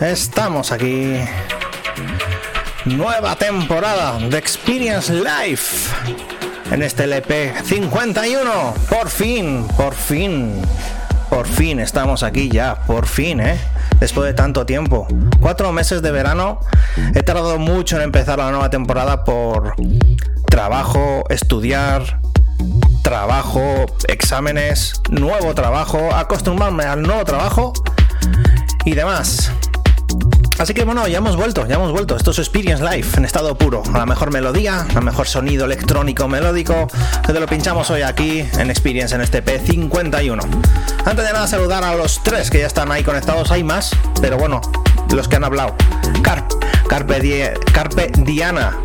Estamos aquí. Nueva temporada de Experience Life. En este LP 51. Por fin, por fin. Por fin estamos aquí ya. Por fin, ¿eh? Después de tanto tiempo. Cuatro meses de verano. He tardado mucho en empezar la nueva temporada por trabajo, estudiar, trabajo, exámenes, nuevo trabajo, acostumbrarme al nuevo trabajo y demás. Así que bueno, ya hemos vuelto, ya hemos vuelto. Esto es Experience Life en estado puro. A la mejor melodía, a mejor sonido electrónico melódico. Que te lo pinchamos hoy aquí en Experience en este P51. Antes de nada, saludar a los tres que ya están ahí conectados. Hay más, pero bueno, los que han hablado. Carp, Carpe, Die- Carpe Diana.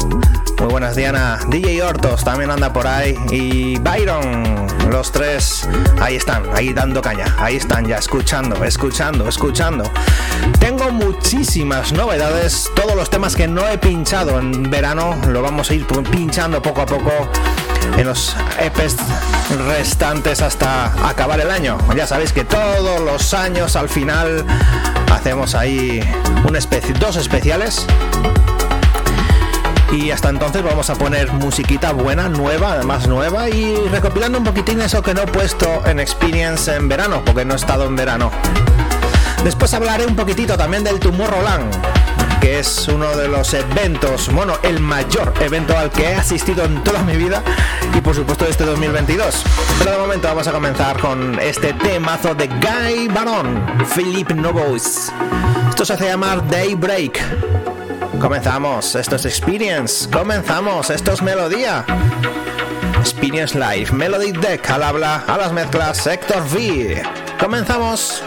Muy buenas Diana. DJ Hortos también anda por ahí. Y Byron. Los tres ahí están, ahí dando caña. Ahí están ya escuchando, escuchando, escuchando. Tengo muchísimas novedades. Todos los temas que no he pinchado en verano lo vamos a ir pinchando poco a poco en los EPs restantes hasta acabar el año. Ya sabéis que todos los años al final hacemos ahí un especie, dos especiales y hasta entonces vamos a poner musiquita buena, nueva, además nueva y recopilando un poquitín eso que no he puesto en Experience en verano, porque no he estado en verano. Después hablaré un poquitito también del Tomorrowland, que es uno de los eventos, bueno, el mayor evento al que he asistido en toda mi vida y por supuesto este 2022. Pero de momento vamos a comenzar con este temazo de Guy Baron, Philip Novois. Esto se hace llamar Daybreak. Comenzamos, esto es Experience. Comenzamos, esto es Melodía. Experience Live, Melody Deck al habla, a las mezclas, Sector V. Comenzamos.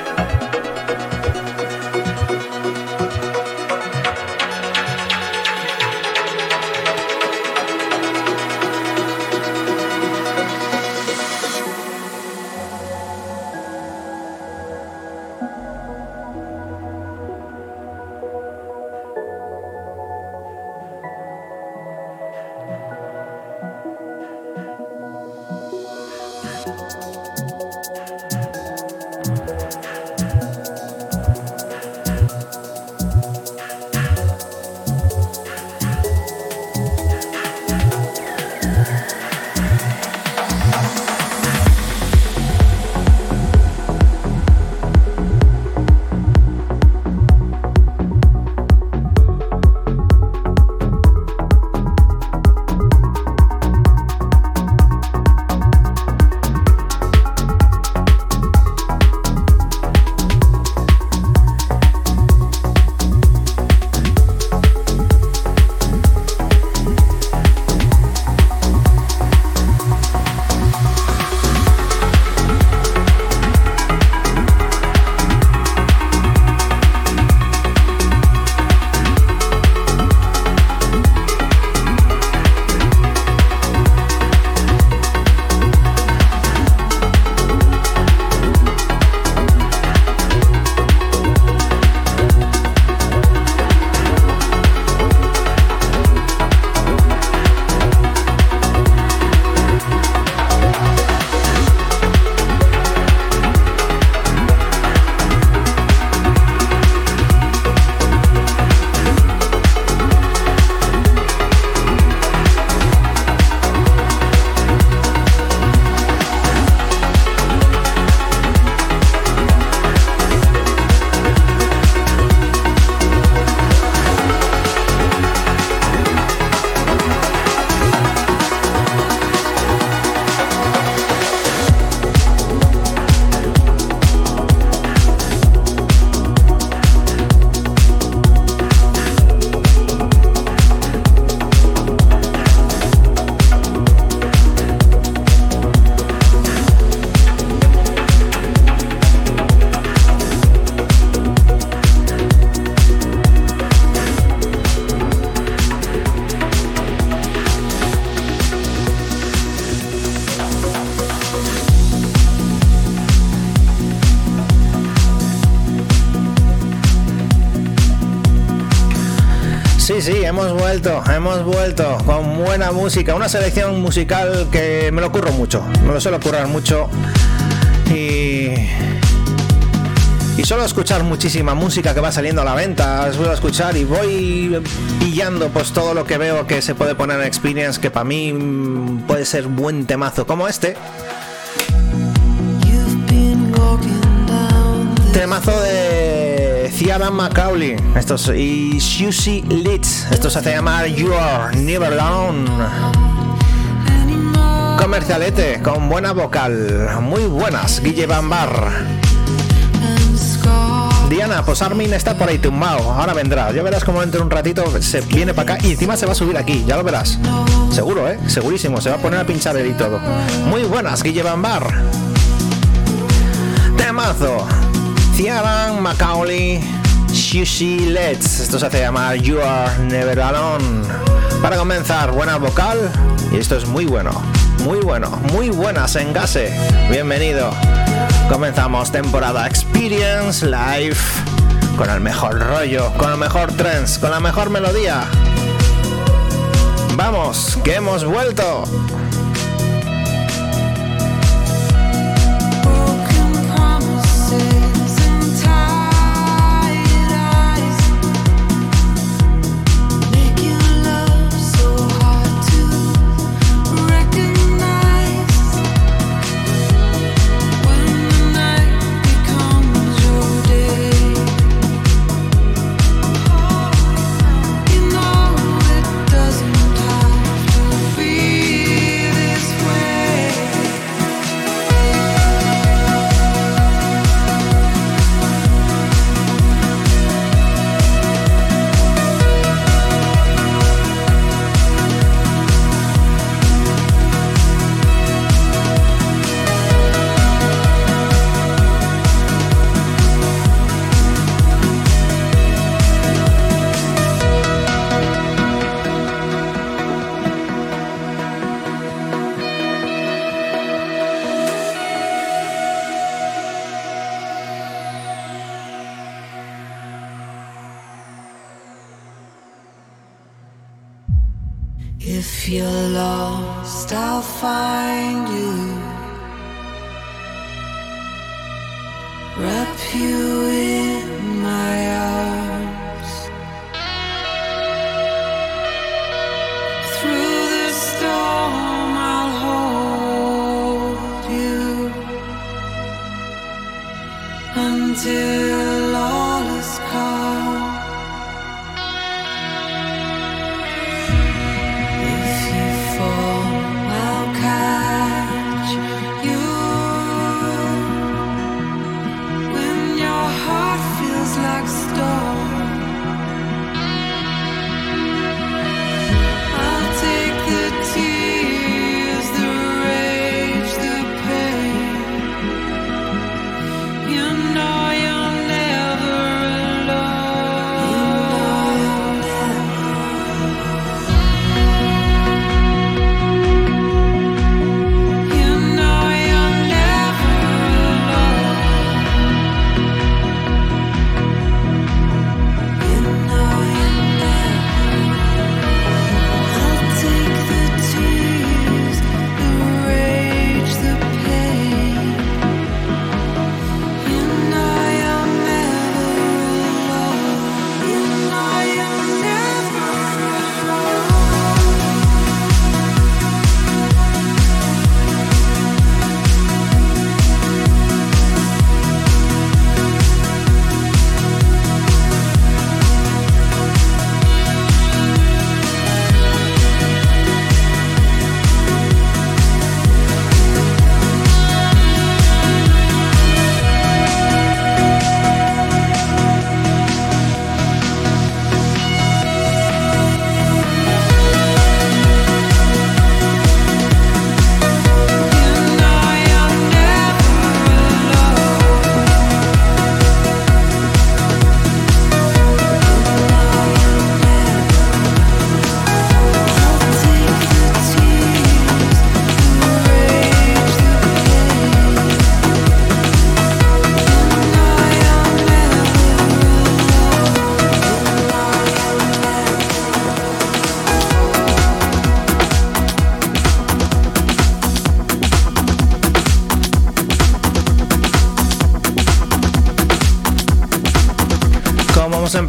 Sí, hemos vuelto, hemos vuelto con buena música, una selección musical que me lo ocurro mucho, me lo suelo currar mucho y y suelo escuchar muchísima música que va saliendo a la venta, suelo escuchar y voy pillando pues todo lo que veo que se puede poner en Experience que para mí puede ser buen temazo como este. De Ciara Macaulay estos, y Susie Litz. Esto se hace llamar You're Never Alone. Comercialete con buena vocal, muy buenas, Guille Bambar. Diana, pues Armin está por ahí tumbado. Ahora vendrá. Ya verás cómo entre un ratito se viene para acá y encima se va a subir aquí. Ya lo verás. Seguro, ¿eh? Segurísimo. Se va a poner a pinchar él y todo. Muy buenas, Guille Bambar. Temazo. Ciaran Macaulay. Shushi Let's. Esto se hace llamar You Are Never Alone. Para comenzar, buena vocal. Y esto es muy bueno. Muy bueno. Muy buenas en Gase. Bienvenido. Comenzamos temporada Experience Live con el mejor rollo, con el mejor trance, con la mejor melodía. Vamos, que hemos vuelto.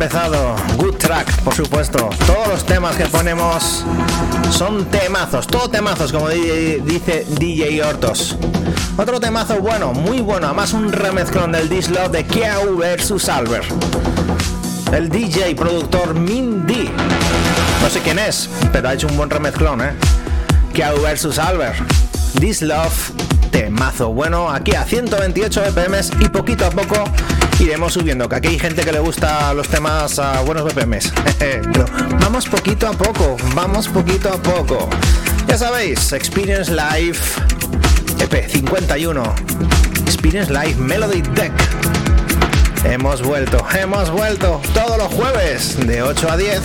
Empezado. Good track, por supuesto. Todos los temas que ponemos son temazos, todo temazos, como dice DJ Hortos. Otro temazo bueno, muy bueno, además un remezclón del Dislove de Keau vs Albert. El DJ productor Mindy. No sé quién es, pero ha hecho un buen remezclón, ¿eh? Keau vs Albert. This Love, temazo. Bueno, aquí a 128 BPMs y poquito a poco iremos subiendo, que aquí hay gente que le gusta los temas a buenos BPMs. Pero vamos poquito a poco, vamos poquito a poco. Ya sabéis, Experience Live EP 51. Experience Live Melody Deck. Hemos vuelto, hemos vuelto todos los jueves de 8 a 10.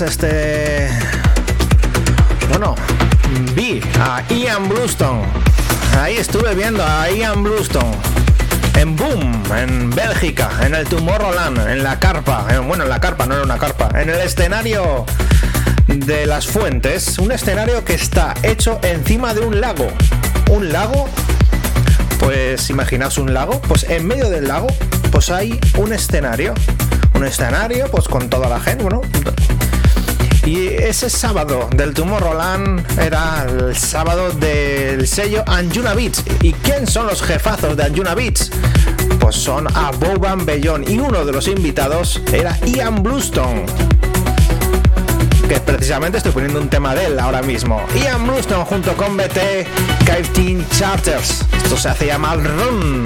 Este. Bueno, vi a Ian Bluestone. Ahí estuve viendo a Ian Bluestone. En Boom, en Bélgica, en el Tomorrowland, en la carpa. bueno, en la carpa, no era una carpa. En el escenario de las fuentes. Un escenario que está hecho encima de un lago. Un lago pues imaginaos un lago, pues en medio del lago pues hay un escenario, un escenario pues con toda la gente, bueno. Y ese sábado del Tomorrowland era el sábado del sello Anjuna Beats. ¿Y quién son los jefazos de Anjuna Beats? Pues son a Boban Bellón y uno de los invitados era Ian Bluestone que precisamente estoy poniendo un tema de él ahora mismo. Ian Bluestone junto con BT, Team Charters. Esto se hace llamar Run,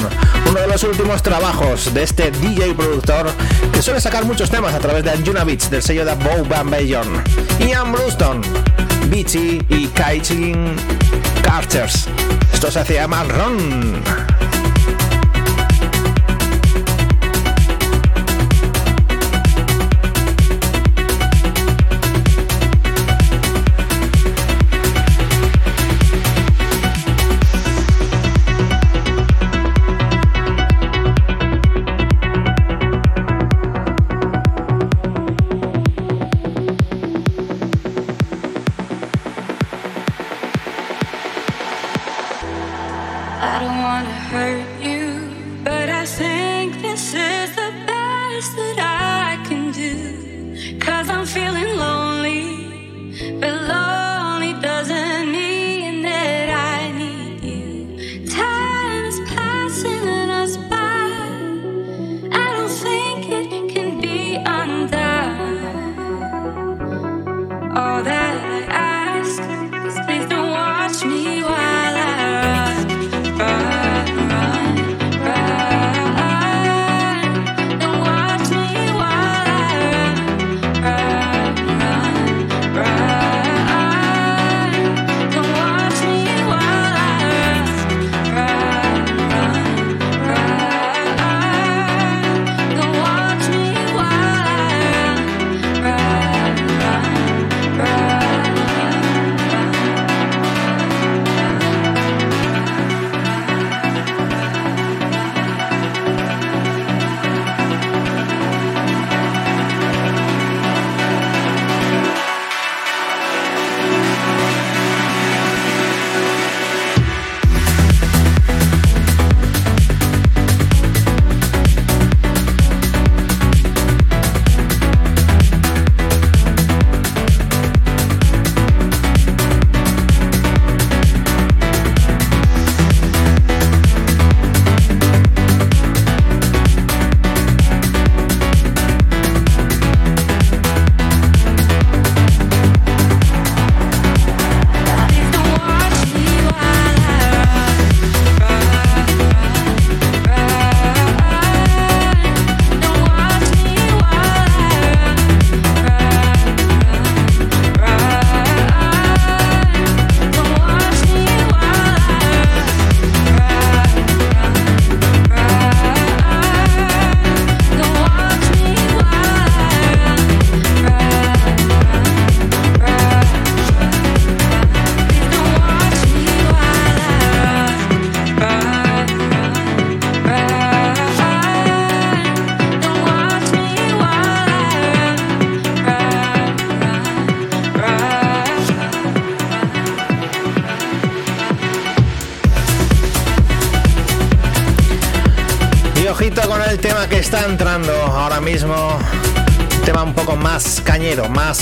uno de los últimos trabajos de este DJ productor que suele sacar muchos temas a través de Anjuna Beats del sello de Bow Bambayon. Ian Bluestone, Beachy y Team Charters. Esto se hace llamar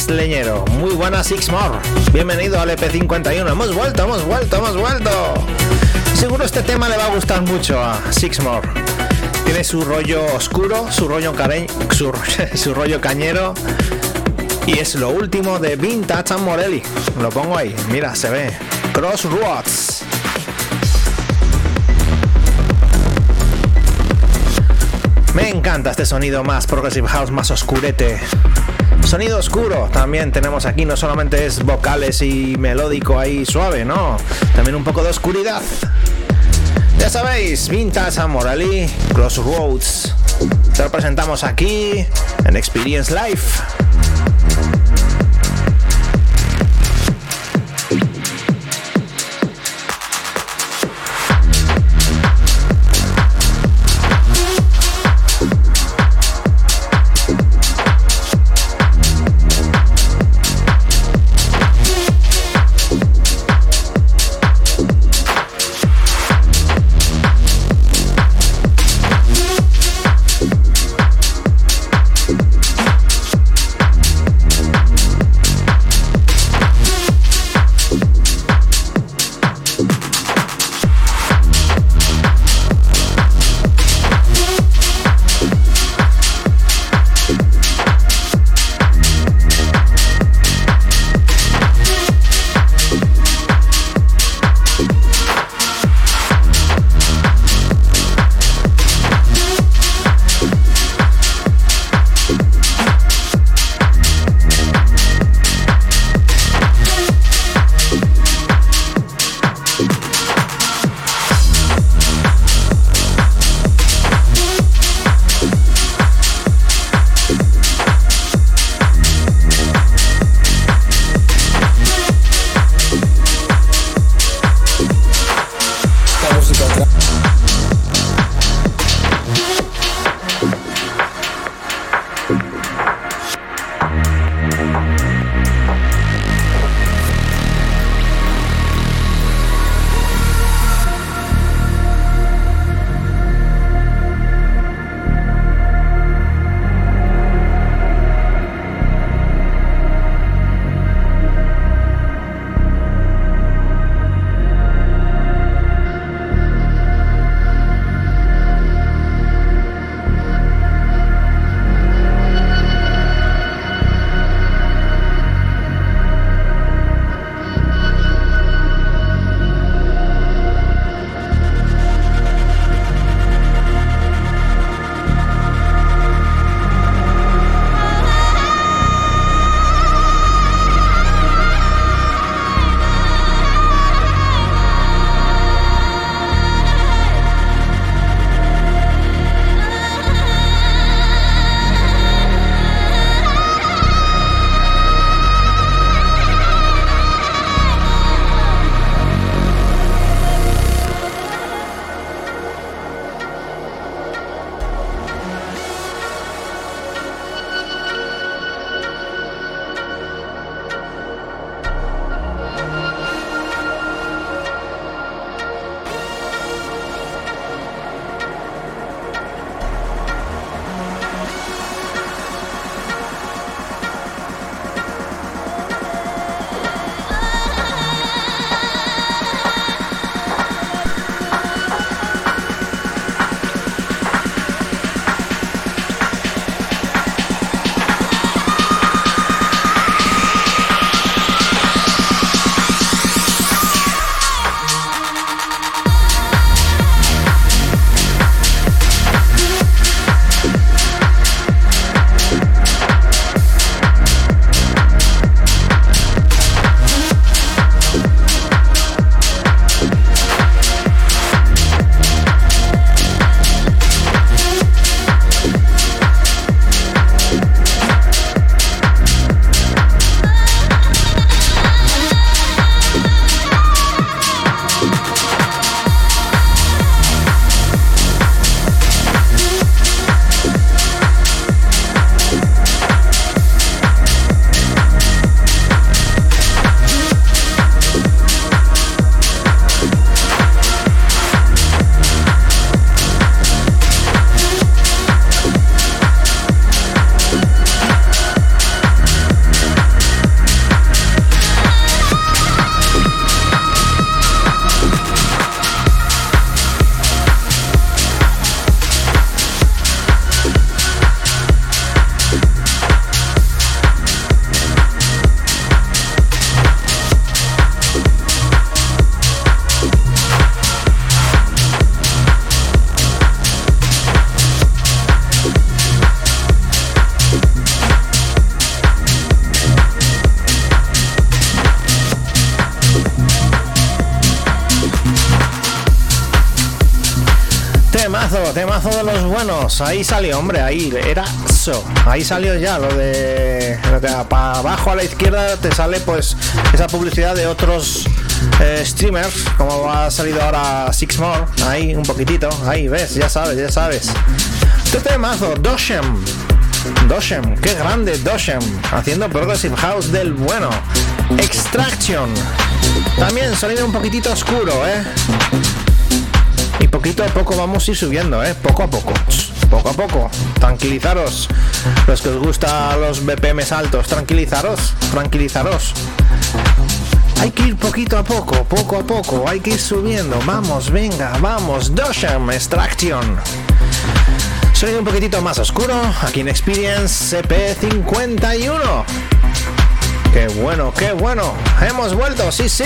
leñero. Muy buenas, Sixmore. Bienvenido al EP51. Hemos vuelto, hemos vuelto, hemos vuelto. Seguro este tema le va a gustar mucho a Sixmore. Tiene su rollo oscuro, su rollo, su, su rollo cañero. Y es lo último de Vintage and Morelli. Lo pongo ahí, mira, se ve. Crossroads. Me encanta este sonido más Progressive House, más oscurete. Sonido oscuro también tenemos aquí, no solamente es vocales y melódico ahí suave, no, también un poco de oscuridad. Ya sabéis, Vintage Amorali, Crossroads. Te lo presentamos aquí en Experience Life. Temazo, de los buenos. Ahí salió, hombre, ahí era eso. Ahí salió ya lo de, para abajo a la izquierda te sale pues esa publicidad de otros eh, streamers, como ha salido ahora Six More, ahí un poquitito, ahí ves, ya sabes, ya sabes. Este temazo, Doshem. Doshem, qué grande Doshem, haciendo Progressive House del bueno. Extraction, también sonido un poquitito oscuro, ¿eh? Y poquito a poco vamos a ir subiendo, ¿eh? Poco a poco. Poco a poco. Tranquilizaros. Los que os gustan los BPMs altos, tranquilizaros. Tranquilizaros. Hay que ir poquito a poco, poco a poco. Hay que ir subiendo. Vamos, venga, vamos. Dosham Extraction. Sonido un poquitito más oscuro. Aquí en Experience CP51. Qué bueno, qué bueno. Hemos vuelto, sí, sí.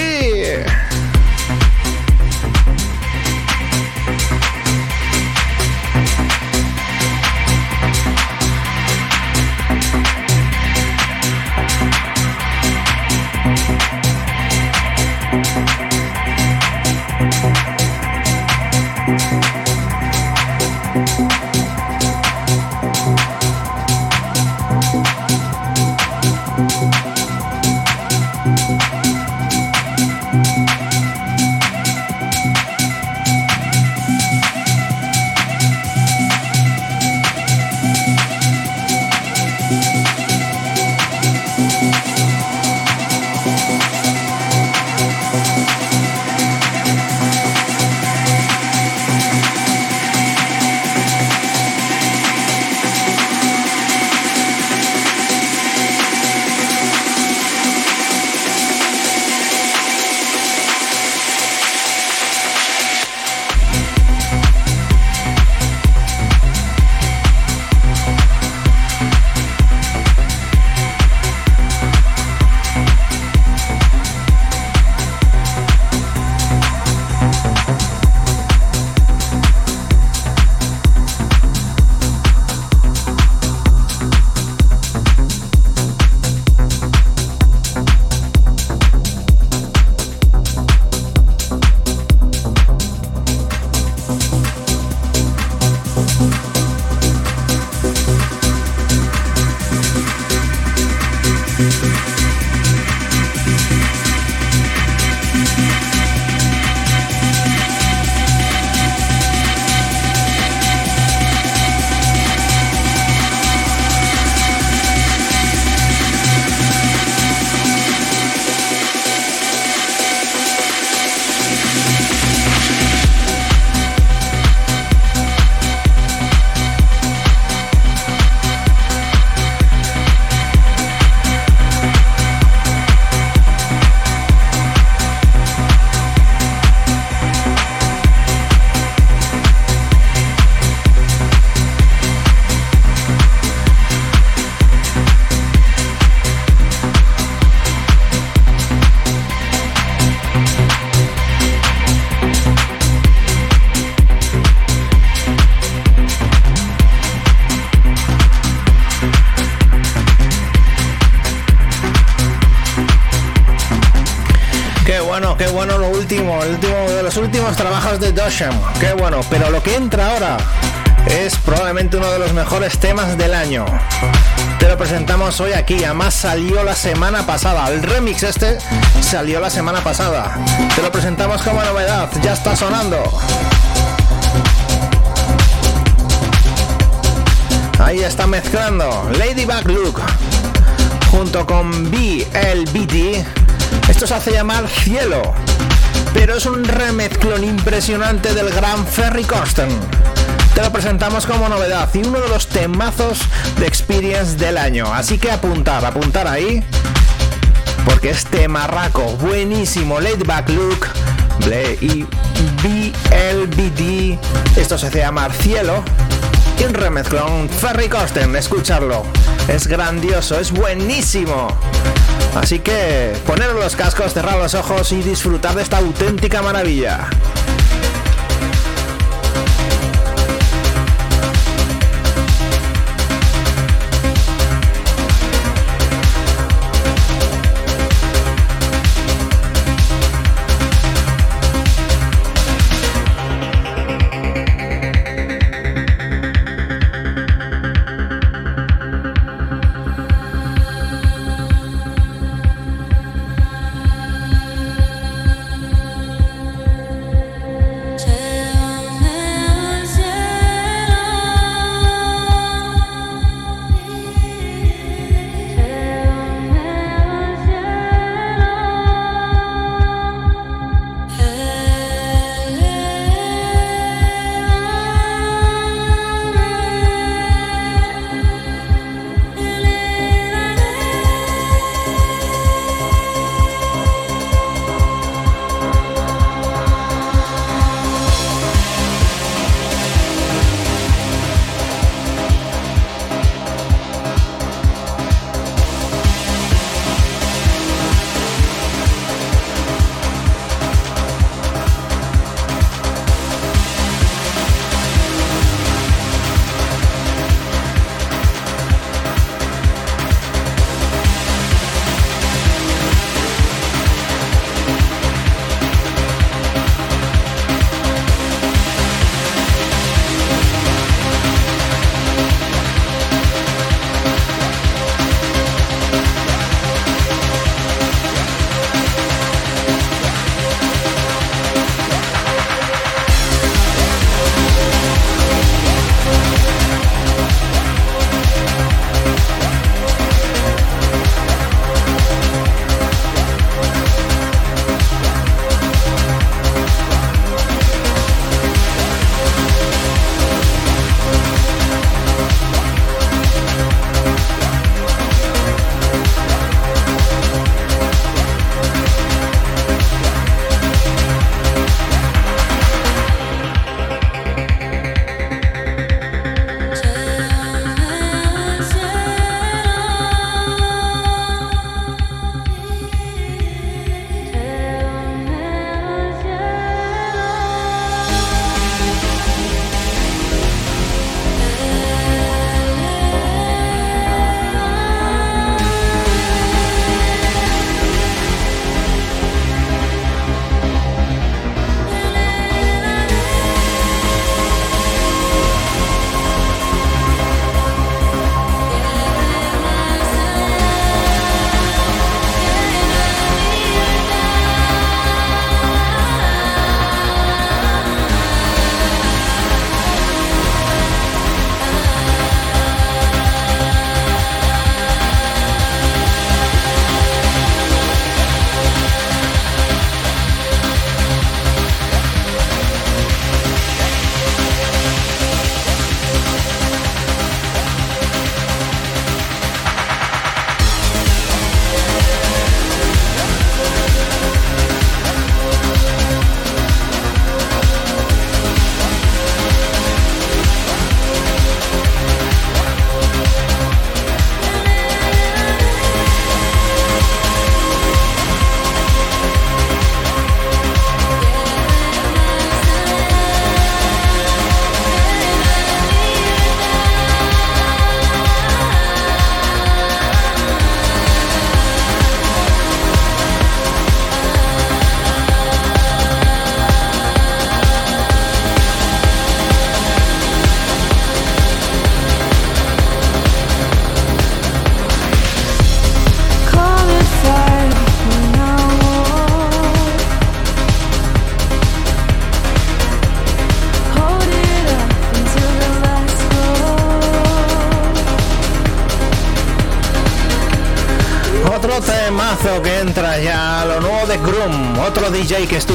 De Dosham. Qué bueno, pero lo que entra ahora es probablemente uno de los mejores temas del año. Te lo presentamos hoy aquí, además salió la semana pasada. El remix este salió la semana pasada. Te lo presentamos como novedad, ya está sonando. Ahí está mezclando Ladybug Look junto con BLBT. Esto se hace llamar Cielo pero es un remezclón impresionante del gran Ferry Corsten. Te lo presentamos como novedad y uno de los temazos de Experience del año. Así que apuntar, apuntar ahí. Porque este marraco buenísimo, Laid Back Look, y BLBD, esto se hace llamar Cielo, y un remezclón Ferry Corsten, escucharlo. Es grandioso, es buenísimo. Así que poneros los cascos, cerrar los ojos y disfrutar de esta auténtica maravilla.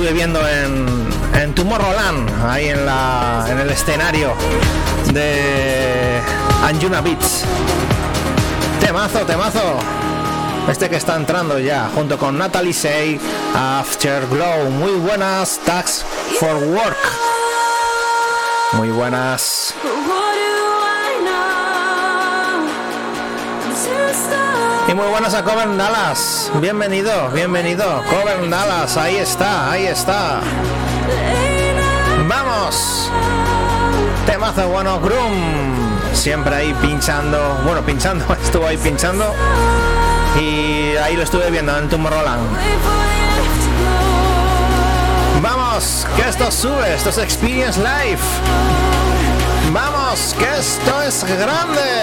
Estuve viendo en, en Tomorrowland, ahí en, la, en el escenario de Anjuna Beats. Temazo, temazo. Este que está entrando ya, junto con Natalie Say, Afterglow. Muy buenas, Tax for Work. Muy buenas. Muy buenas a Coven Dallas. Bienvenido, bienvenido. Coven Dallas, ahí está, ahí está. Vamos. Temazo bueno, Groom. Siempre ahí pinchando. Bueno, pinchando, estuvo ahí pinchando. Y ahí lo estuve viendo en Tomorrowland. Vamos, que esto sube, esto es Experience Life. Vamos, que esto es grande.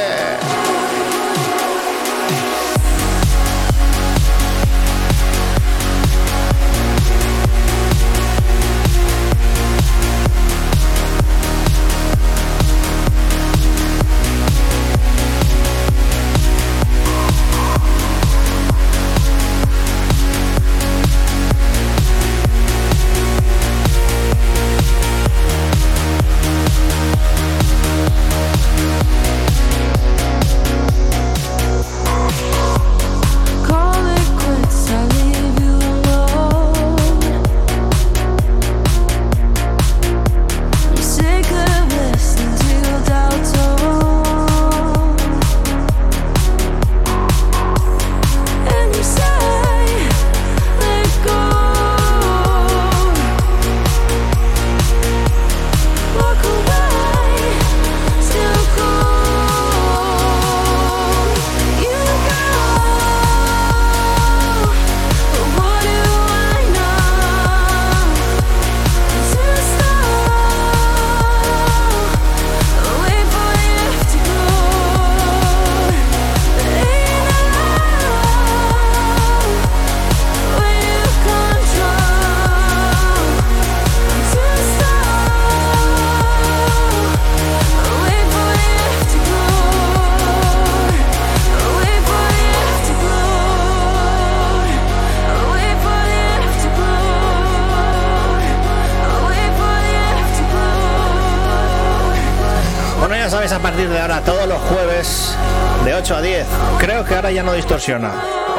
8 a 10. Creo que ahora ya no distorsiona.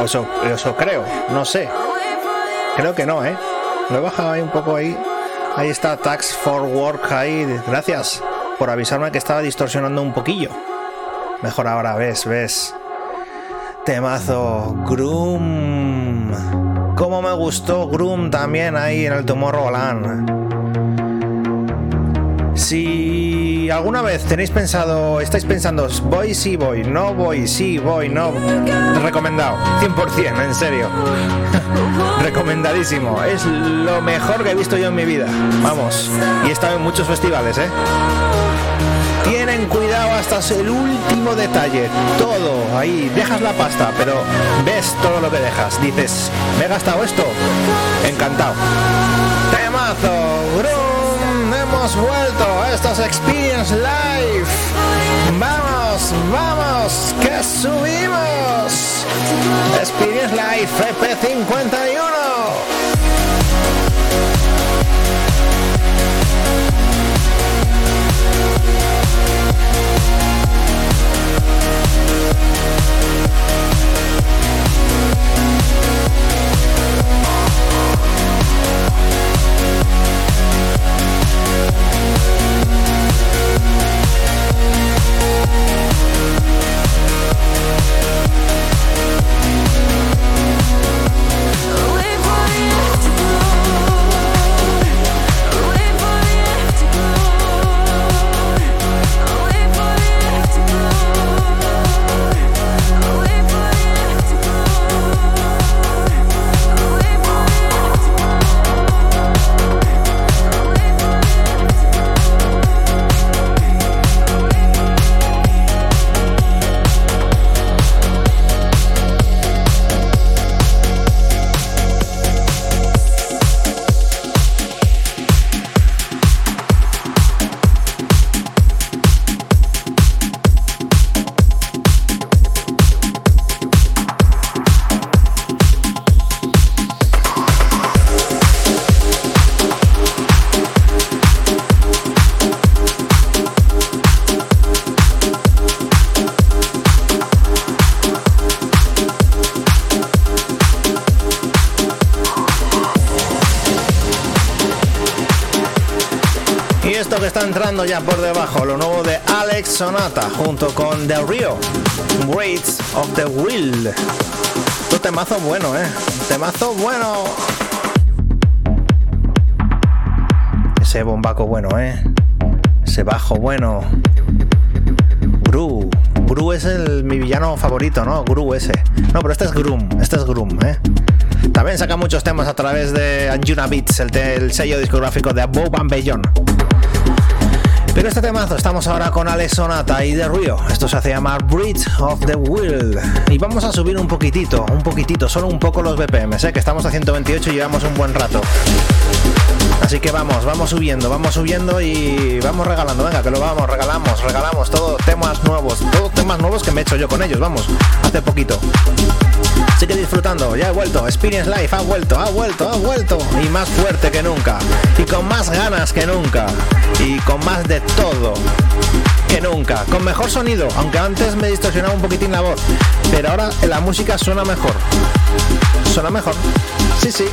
Eso, creo, no sé. Creo que no, ¿eh? Lo he bajado ahí un poco ahí. Ahí está Tax for Work ahí. Gracias por avisarme que estaba distorsionando un poquillo. Mejor ahora, ves, ves. Temazo. Groom. Cómo me gustó Groom también ahí en el Tomorrowland. Alguna vez tenéis pensado, estáis pensando, voy, sí, voy, no voy, sí, voy, no, recomendado, 100%, en serio. Recomendadísimo, es lo mejor que he visto yo en mi vida. Vamos, y he estado en muchos festivales, ¿eh? Tienen cuidado hasta el último detalle, todo, ahí, dejas la pasta, pero ves todo lo que dejas. Dices, ¿me he gastado esto? Encantado. Temazo, bro hemos vuelto. Esto es Experience Live. Vamos, vamos, que subimos. Experience Live FP51. We'll ya por debajo, lo nuevo de Alex Sonata junto con The Rio, Weights of the Will. Tu temazo bueno, eh. Temazo bueno. Ese bombaco bueno, eh. Ese bajo bueno. Gru. Gru es el, mi villano favorito, ¿no? Gru ese. No, pero este es Grum. Este es Grum, eh. También saca muchos temas a través de Anjuna Beats, el, el sello discográfico de Above and Beyond. Pero este temazo, estamos ahora con Alex Sonata y The Rio. Esto se hace llamar Bridge of the Will. Y vamos a subir un poquitito, un poquitito, solo un poco los BPM, ¿eh? que estamos a 128 y llevamos un buen rato. Así que vamos, vamos subiendo, vamos subiendo y vamos regalando. Venga, que lo vamos, regalamos, regalamos todos temas nuevos, todos temas nuevos que me he hecho yo con ellos, vamos, hace poquito. Sigue disfrutando, ya he vuelto, Experience Life ha vuelto, ha vuelto, ha vuelto y más fuerte que nunca y con más ganas que nunca y con más de todo que nunca, con mejor sonido, aunque antes me distorsionaba un poquitín la voz, pero ahora la música suena mejor. Suena mejor. Sí, sí.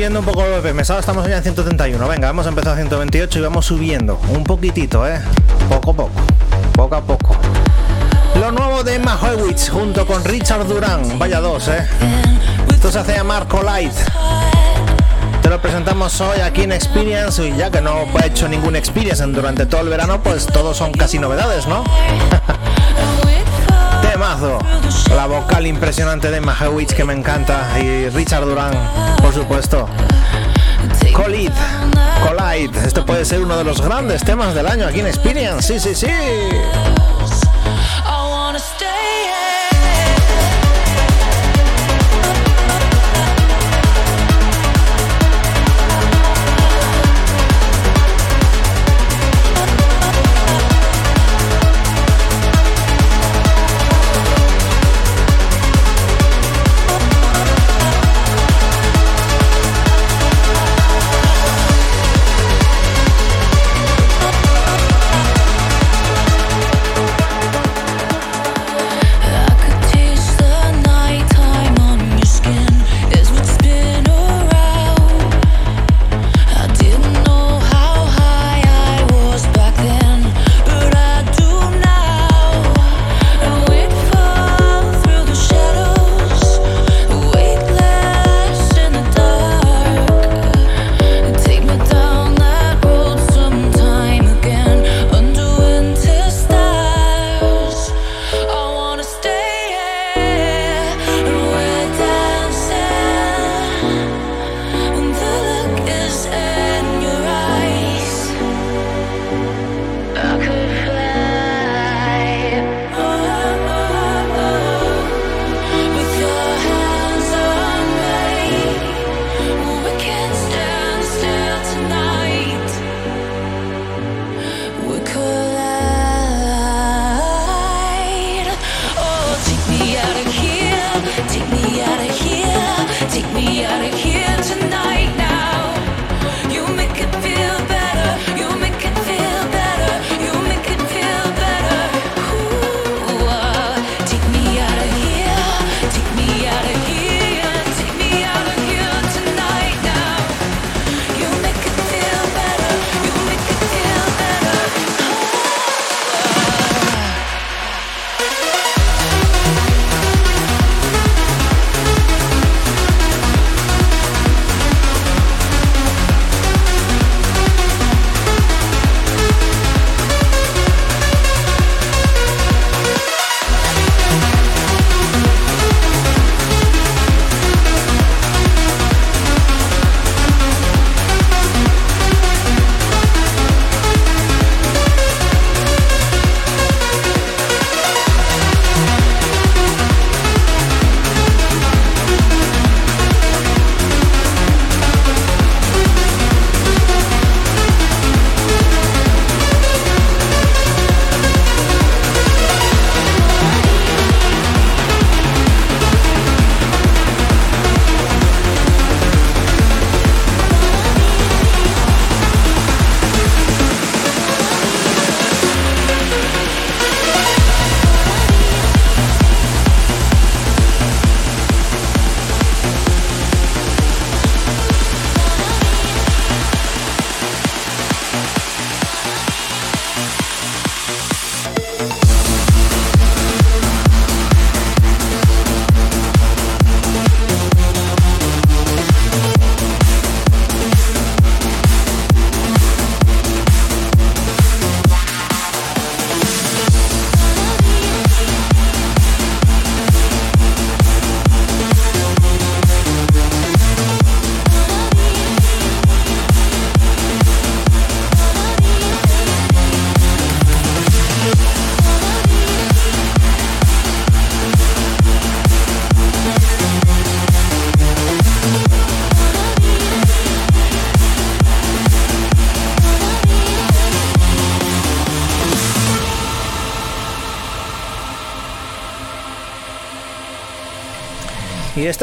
Subiendo un poco los BPM. Ahora estamos ya en 131. Venga, hemos empezado a 128 y vamos subiendo. Un poquitito, ¿eh? Poco a poco. Poco a poco. Lo nuevo de Emma Hewitt junto con Richard Durán. Vaya dos, ¿eh? Esto se hace llamar Light. Te lo presentamos hoy aquí en Experience y ya que no he hecho ningún Experience durante todo el verano, pues todos son casi novedades, ¿no? Temazo. La vocal impresionante de Emma Hewitt que me encanta y Richard Durán, por supuesto. Collide, Collide. Esto puede ser uno de los grandes temas del año aquí en Experience. Sí, sí, sí.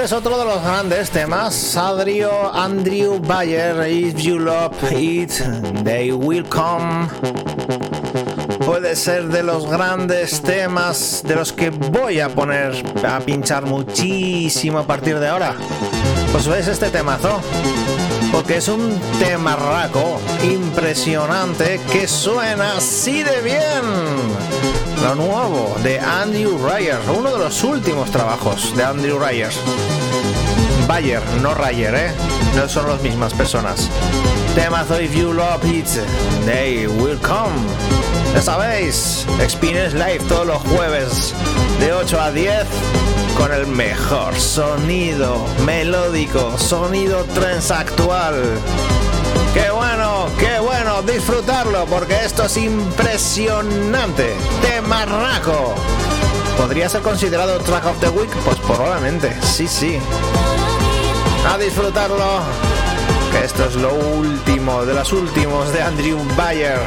Es otro de los grandes temas. Adrio, Andrew Bayer, If You Love It, They Will Come. Puede ser de los grandes temas de los que voy a poner a pinchar muchísimo a partir de ahora. Pues ves este temazo. Porque es un temarraco impresionante que suena así de bien. Lo nuevo de Andrew Ryer, uno de los últimos trabajos de Andrew Ryer. Bayer, no Ryer, ¿eh? No son las mismas personas. Temazo If You Love It, They Will Come. Ya sabéis, Experience Live todos los jueves de 8 a 10 con el mejor sonido melódico, sonido transactual. Qué bueno, qué bueno disfrutarlo porque esto es impresionante. Temarraco. ¿Podría ser considerado Track of the Week? Pues probablemente, sí, sí. A disfrutarlo. Que esto es lo último de los últimos de Andrew Bayer.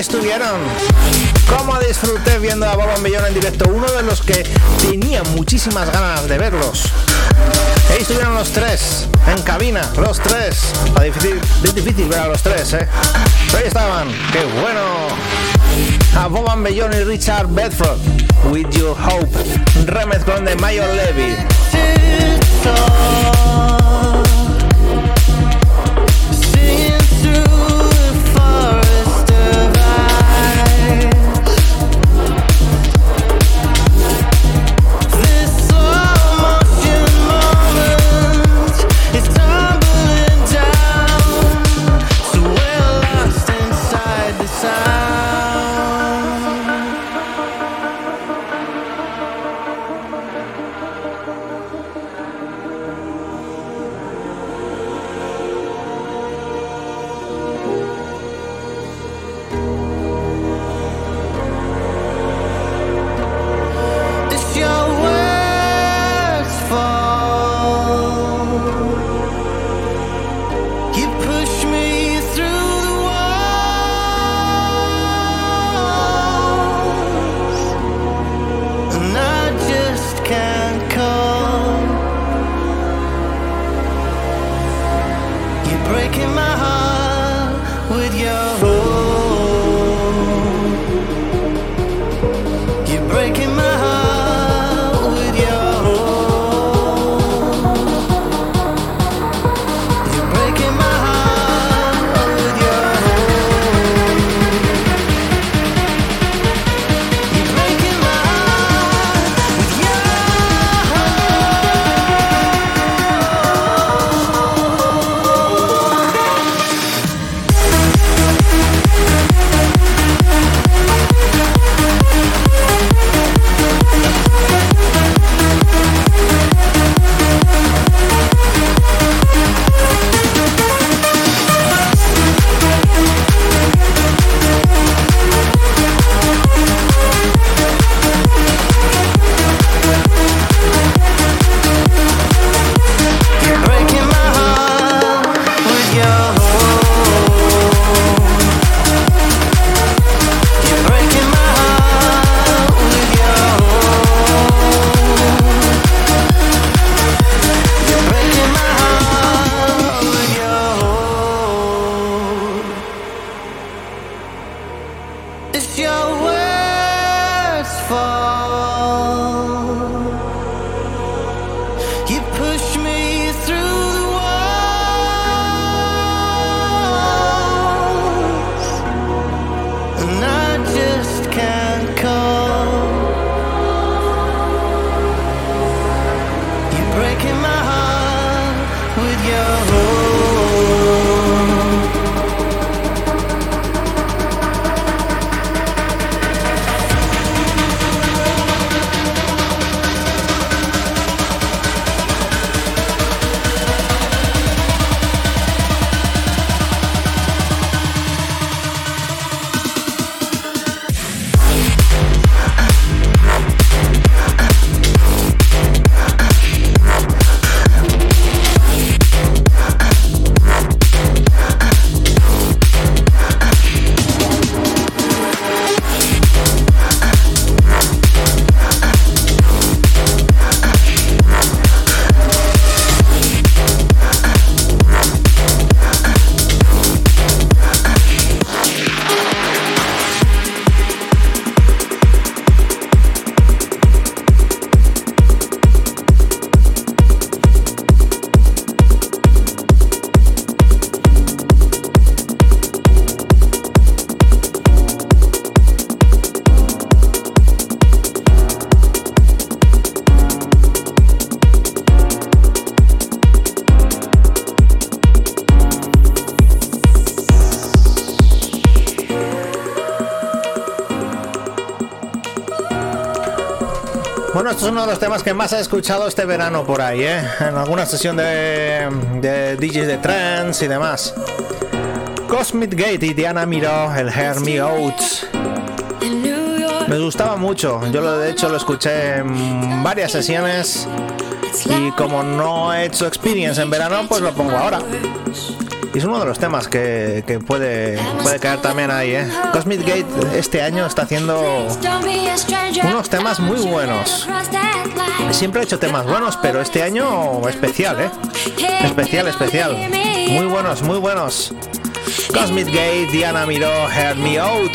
Estuvieron. Cómo disfruté viendo a Bob Bellón en directo, uno de los que tenía muchísimas ganas de verlos. Ahí estuvieron los tres, en cabina, los tres. difícil, es difícil ver a los tres, ¿eh? ahí estaban, qué bueno. A Bob Bellón y Richard Bedford, With Your Hope, remezclón de Mayor Levy. Más he escuchado este verano por ahí, ¿eh? En alguna sesión de, de DJs de trance y demás. Cosmic Gate y Diana Miró, el Hear Me Out. Me gustaba mucho, yo lo, de hecho lo escuché en varias sesiones y como no he hecho experience en verano, pues lo pongo ahora. Y es uno de los temas que, que puede, puede caer también ahí, ¿eh? Cosmic Gate este año está haciendo unos temas muy buenos. Siempre he hecho temas buenos, pero este año especial, ¿eh? Especial, especial. Muy buenos, muy buenos. Cosmic Gate, Diana Miró, Hear Me Out.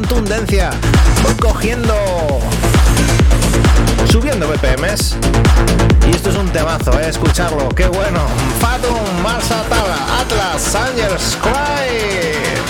contundencia. Voy cogiendo. Subiendo BPMs. Y esto es un temazo, ¿eh? escucharlo. Qué bueno. Fatum, Marsa Atlas, Angels Cry.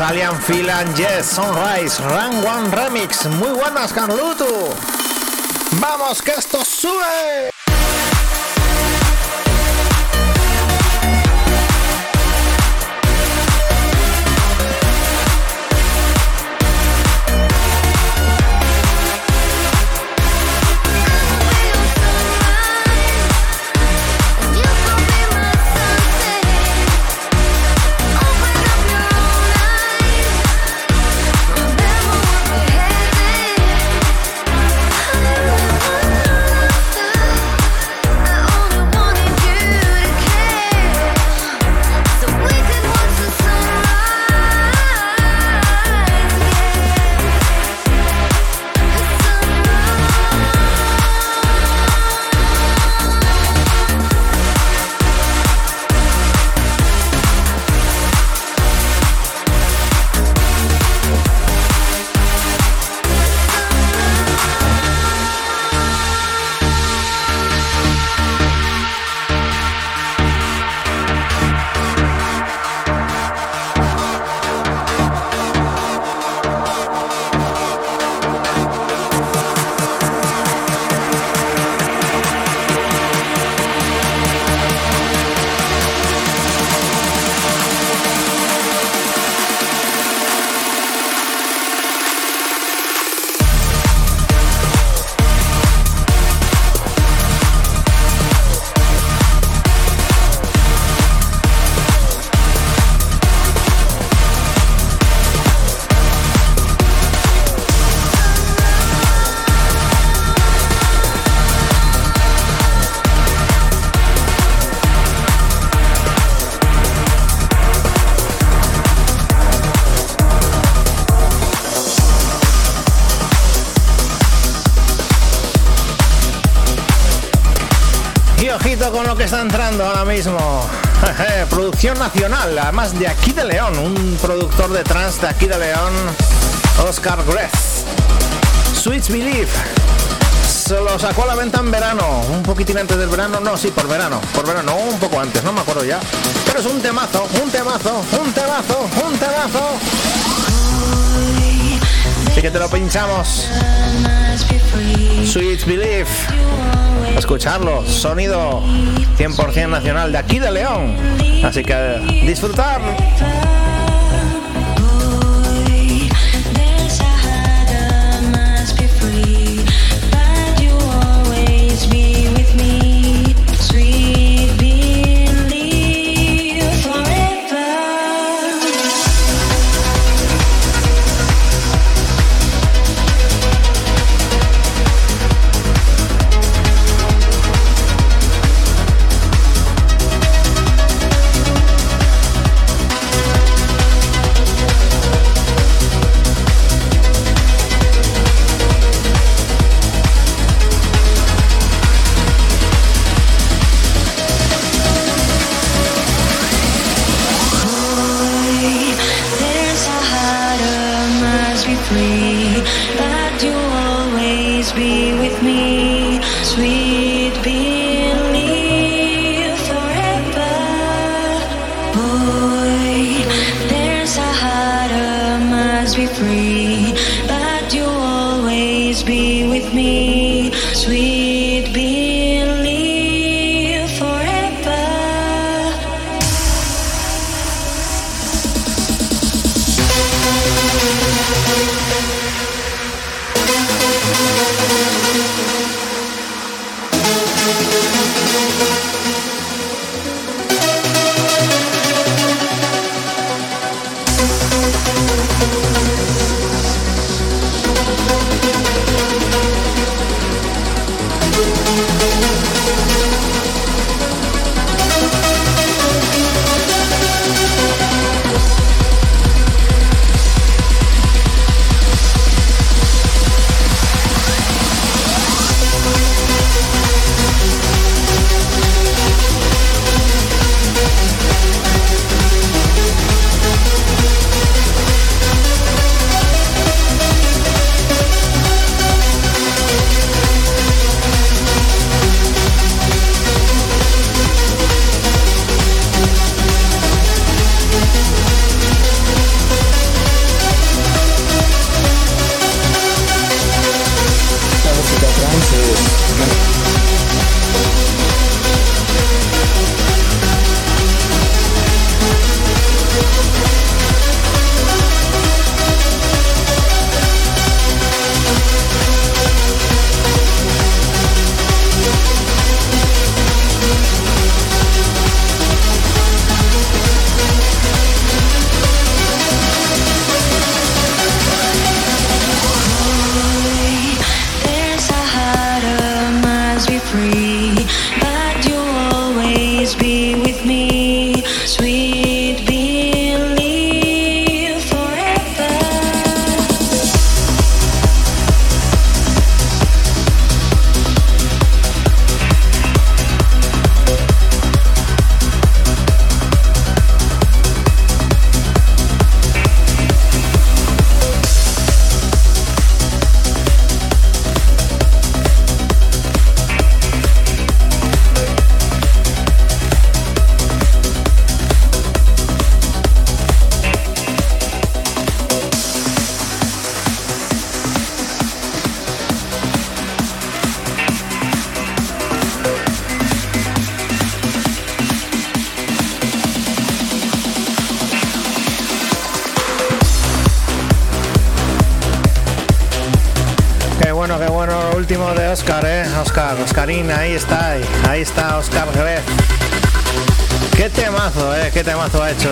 Alien Feel and Yes, Sunrise, Run One Remix. Muy buenas, Carluto. Vamos, que esto sube. Nacional, además de aquí de León, un productor de trance de aquí de León, Oscar Gress. Switch Belief. Se lo sacó a la venta en verano, un poquitín antes del verano, no, sí, por verano, por verano, un poco antes, no me acuerdo ya. Pero es un temazo, un temazo, un temazo, un temazo. Así que te lo pinchamos. Sweet Belief escucharlo. Sonido 100% nacional de aquí de León. Así que disfrutar.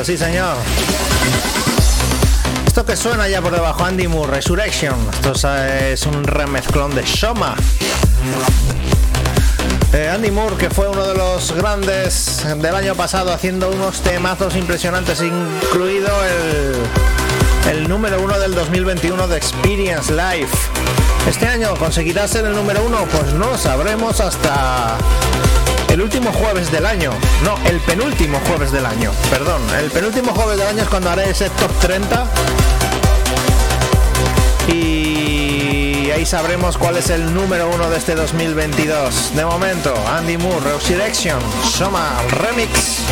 Sí señor. Esto que suena ya por debajo, Andy Moore, Resurrection. Esto es, un remezclón de Shoma. Eh, Andy Moore, que fue uno de los grandes del año pasado, haciendo unos temazos impresionantes, incluido el, el número uno del 2021 de Experience Live. Este año conseguirá ser el número uno, pues no sabremos hasta el último jueves del año. No, el penúltimo jueves del año. Perdón, el penúltimo jueves del año es cuando haré ese top 30. Y ahí sabremos cuál es el número uno de este 2022. De momento, Andy Moore, Resurrection, Soma Remix.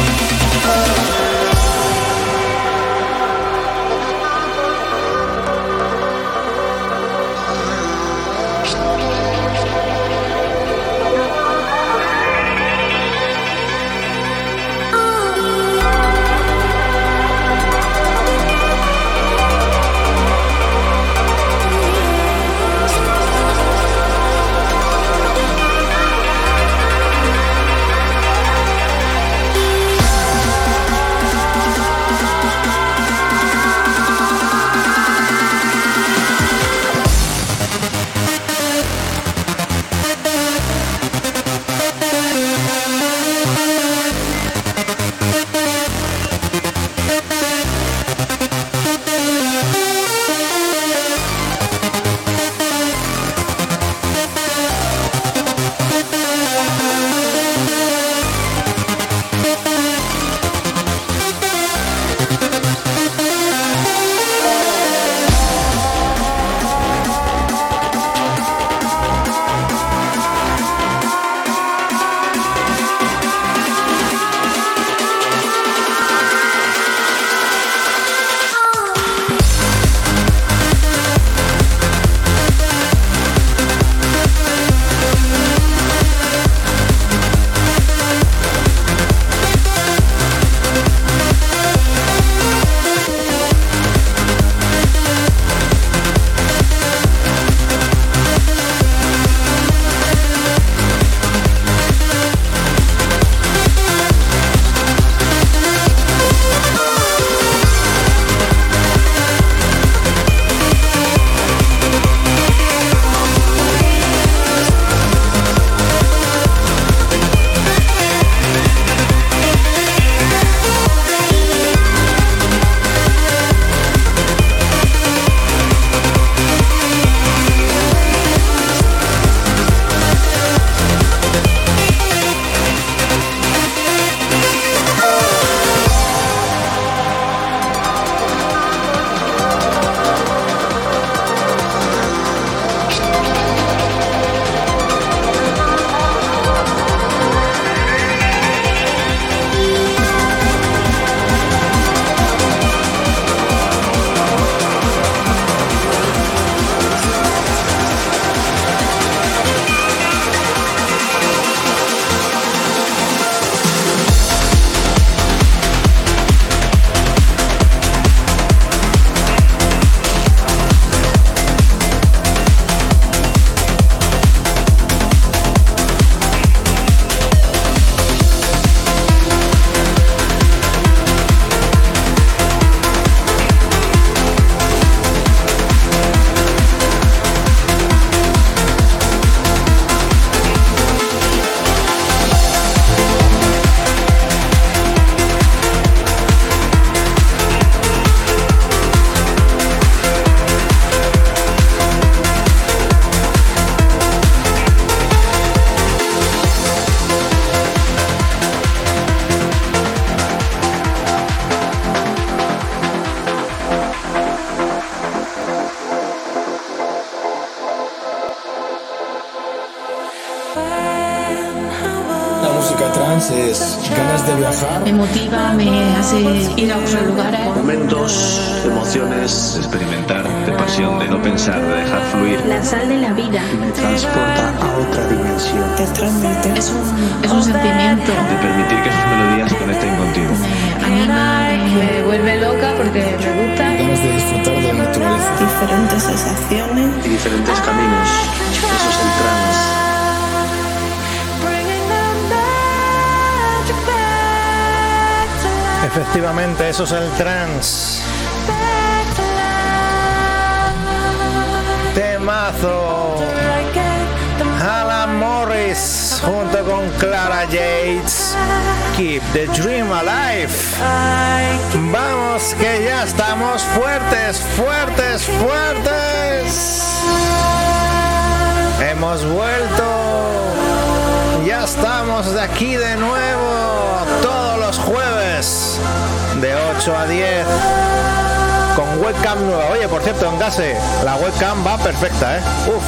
Perfecta, ¿eh? Uf,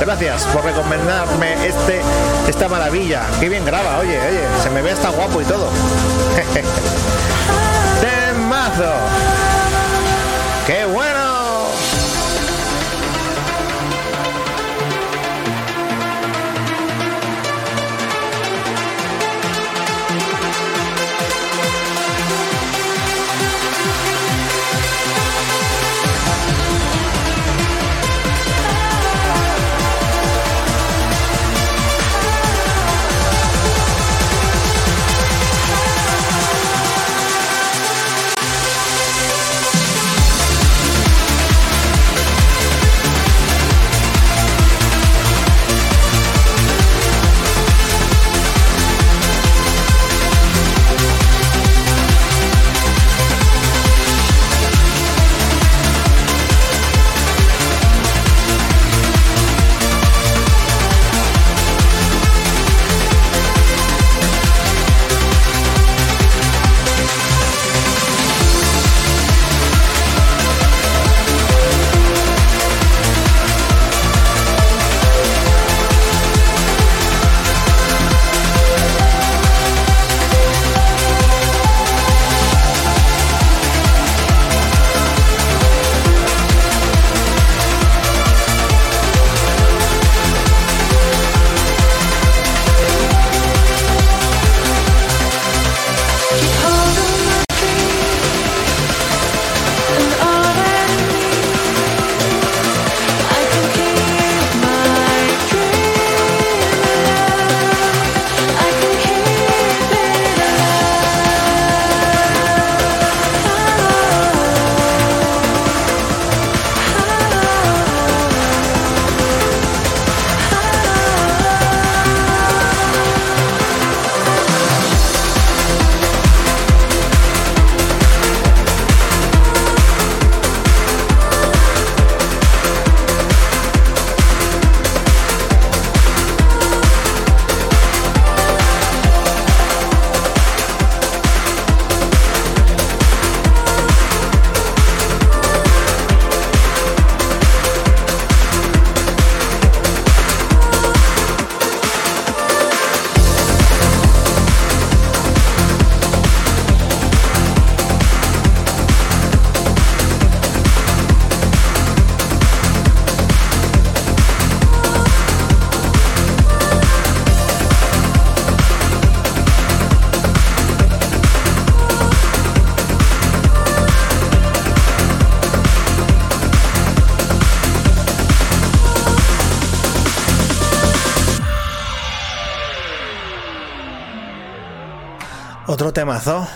gracias por recomendarme este, esta maravilla. Qué bien graba, oye, oye, se me ve hasta guapo y todo.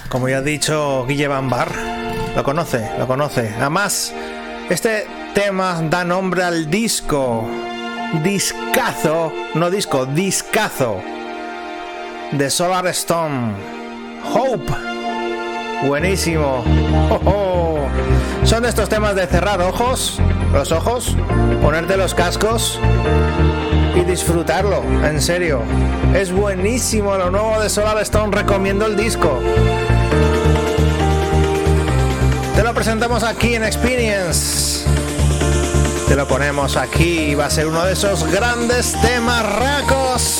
como ya ha dicho Guille Bar, lo conoce, lo conoce. Además, este tema da nombre al disco, discazo, no disco, discazo, de Solar Stone, Hope. Buenísimo. Oh, oh. Son estos temas de cerrar ojos, los ojos, ponerte los cascos y disfrutarlo, en serio. Es buenísimo lo nuevo de Solar Stone, recomiendo el disco. Te lo presentamos aquí en Experience. Te lo ponemos aquí, va a ser uno de esos grandes temas racos.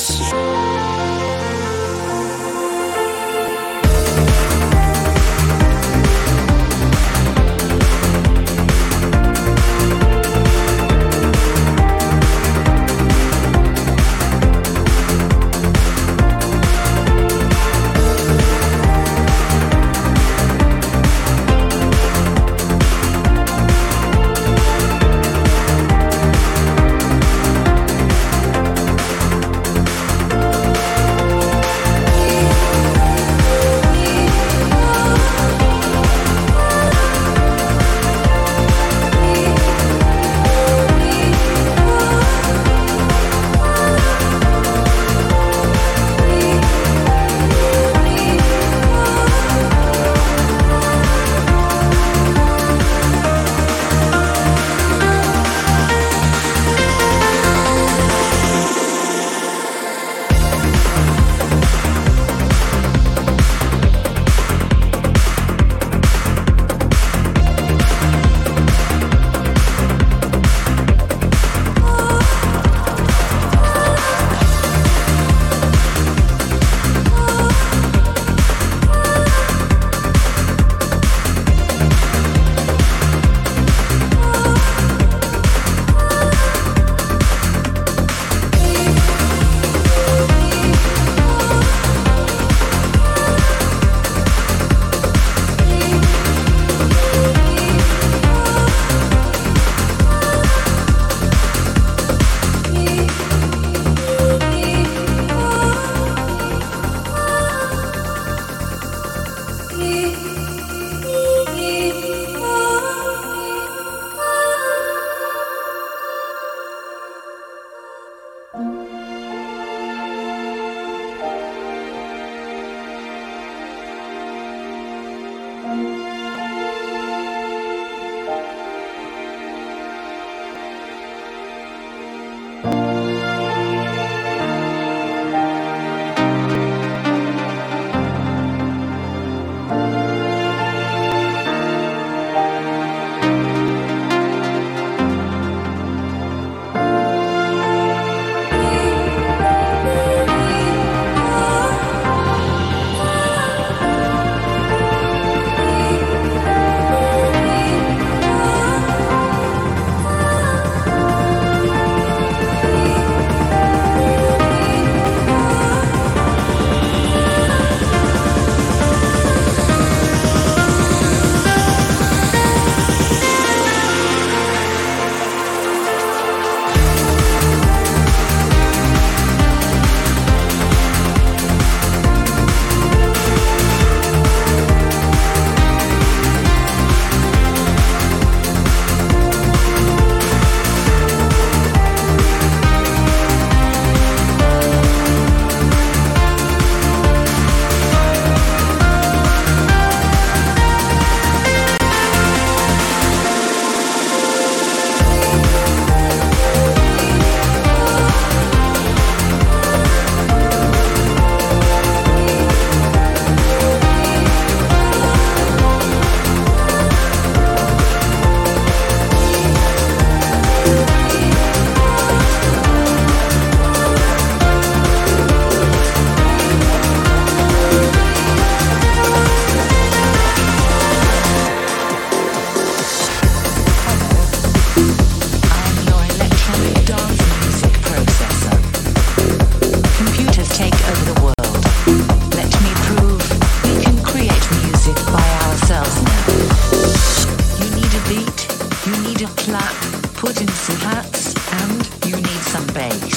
some hats, and you need some bass.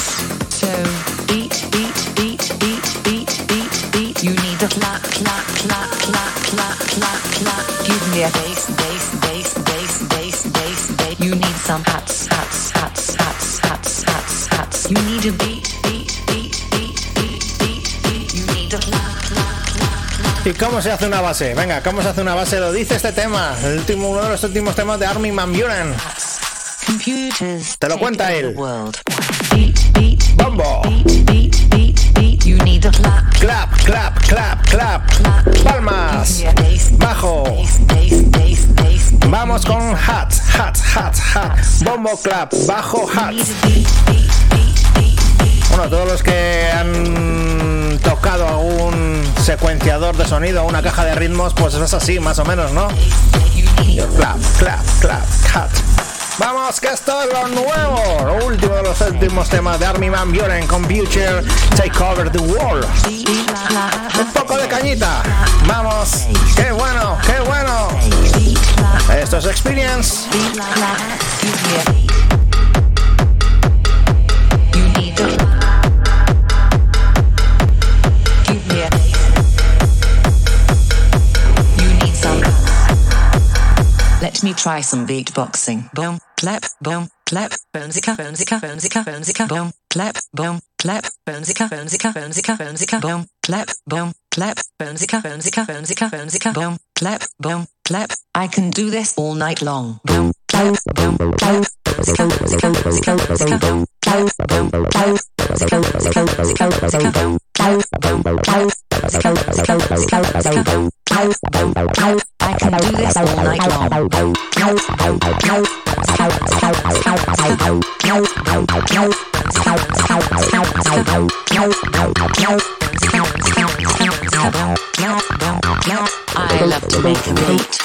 So beat, beat, beat, beat, beat, beat, beat. You need a clap, clap, clap, clap, clap, clap, clap. Give me a bass, bass, bass, bass, bass, bass, bass. You need some hats, hats, hats, hats, hats, hats, hats. You need a beat, beat, beat, beat, beat, beat, beat. You need a clap, clap. ¿Y cómo se hace una base? Venga, ¿cómo se hace una base? Lo dice este tema, el último, uno de los últimos temas de Armin Van Buren. Te lo cuenta él. Bombo. Clap, clap, clap, clap. Palmas. Bajo. Vamos con hats, hats, hats, hats. Bombo, clap, bajo, hats. Bueno, todos los que han tocado algún secuenciador de sonido, una caja de ritmos, pues es así, más o menos, ¿no? Clap, clap, clap, hat, Vamos, que esto es lo nuevo, lo último de los últimos temas de Army Van Buren, Computer, Take Over the World. Un poco de cañita. Vamos, qué bueno, qué bueno. Esto es Experience. Let me try some beatboxing. Boom, clap, boom, clap, bonesica, bonesica, bonesica, bonesica, boom, clap, boom, clap, bonesica, bonesica, bonesica, bonesica, boom, clap, boom, clap, bonesica, bonesica, bonesica, bonesica, boom, clap, boom, clap. I can do this all night long. Boom, clap, boom, clap, bonesica, bonesica, bonesica, bonesica, boom, clap, boom, clap, bonesica, bonesica, bonesica, bonesica, boom, I love to make a beat.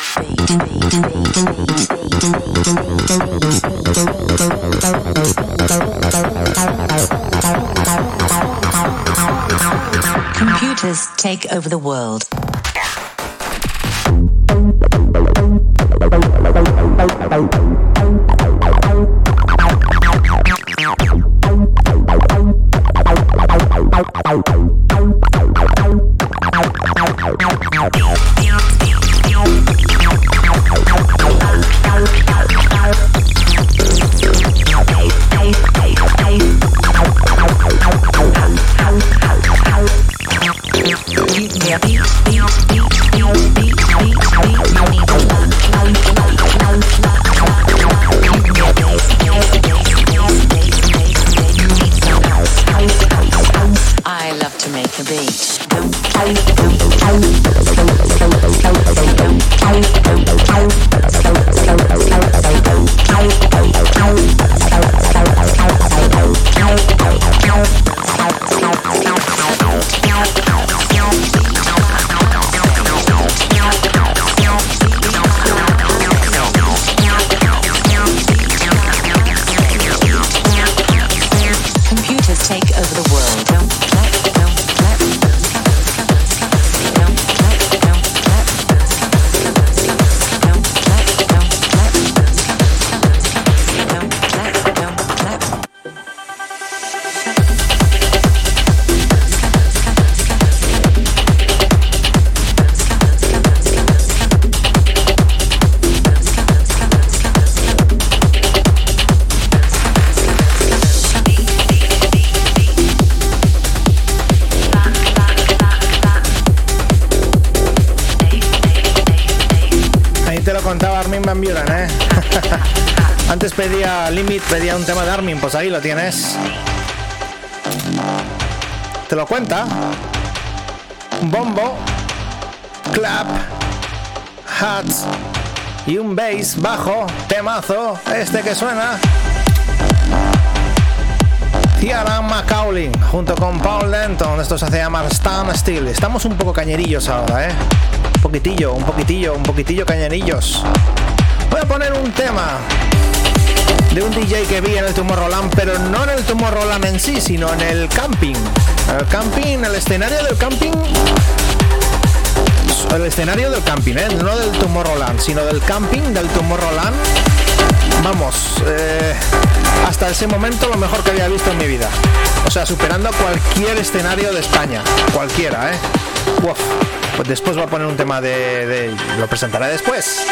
Computers take over the world. Ow, ow, ow, ow. out. Pedía Limit, pedía un tema de Armin, pues ahí lo tienes. Te lo cuenta. Bombo, clap, hats y un bass bajo, temazo, este que suena. Ciara Macaulay junto con Paul Denton, esto se hace llamar Stand Still. Estamos un poco cañerillos ahora, ¿eh? Un poquitillo, un poquitillo, un poquitillo cañerillos. Voy a poner un tema de un DJ que vi en el Tomorrowland, pero no en el Tomorrowland en sí, sino en el camping. El camping, el escenario del camping. El escenario del camping, ¿eh? no del Tomorrowland, sino del camping del Tomorrowland vamos, eh, hasta ese momento lo mejor que había visto en mi vida. O sea, superando cualquier escenario de España, cualquiera, ¿eh? Uf, pues después voy a poner un tema de, de lo presentaré después.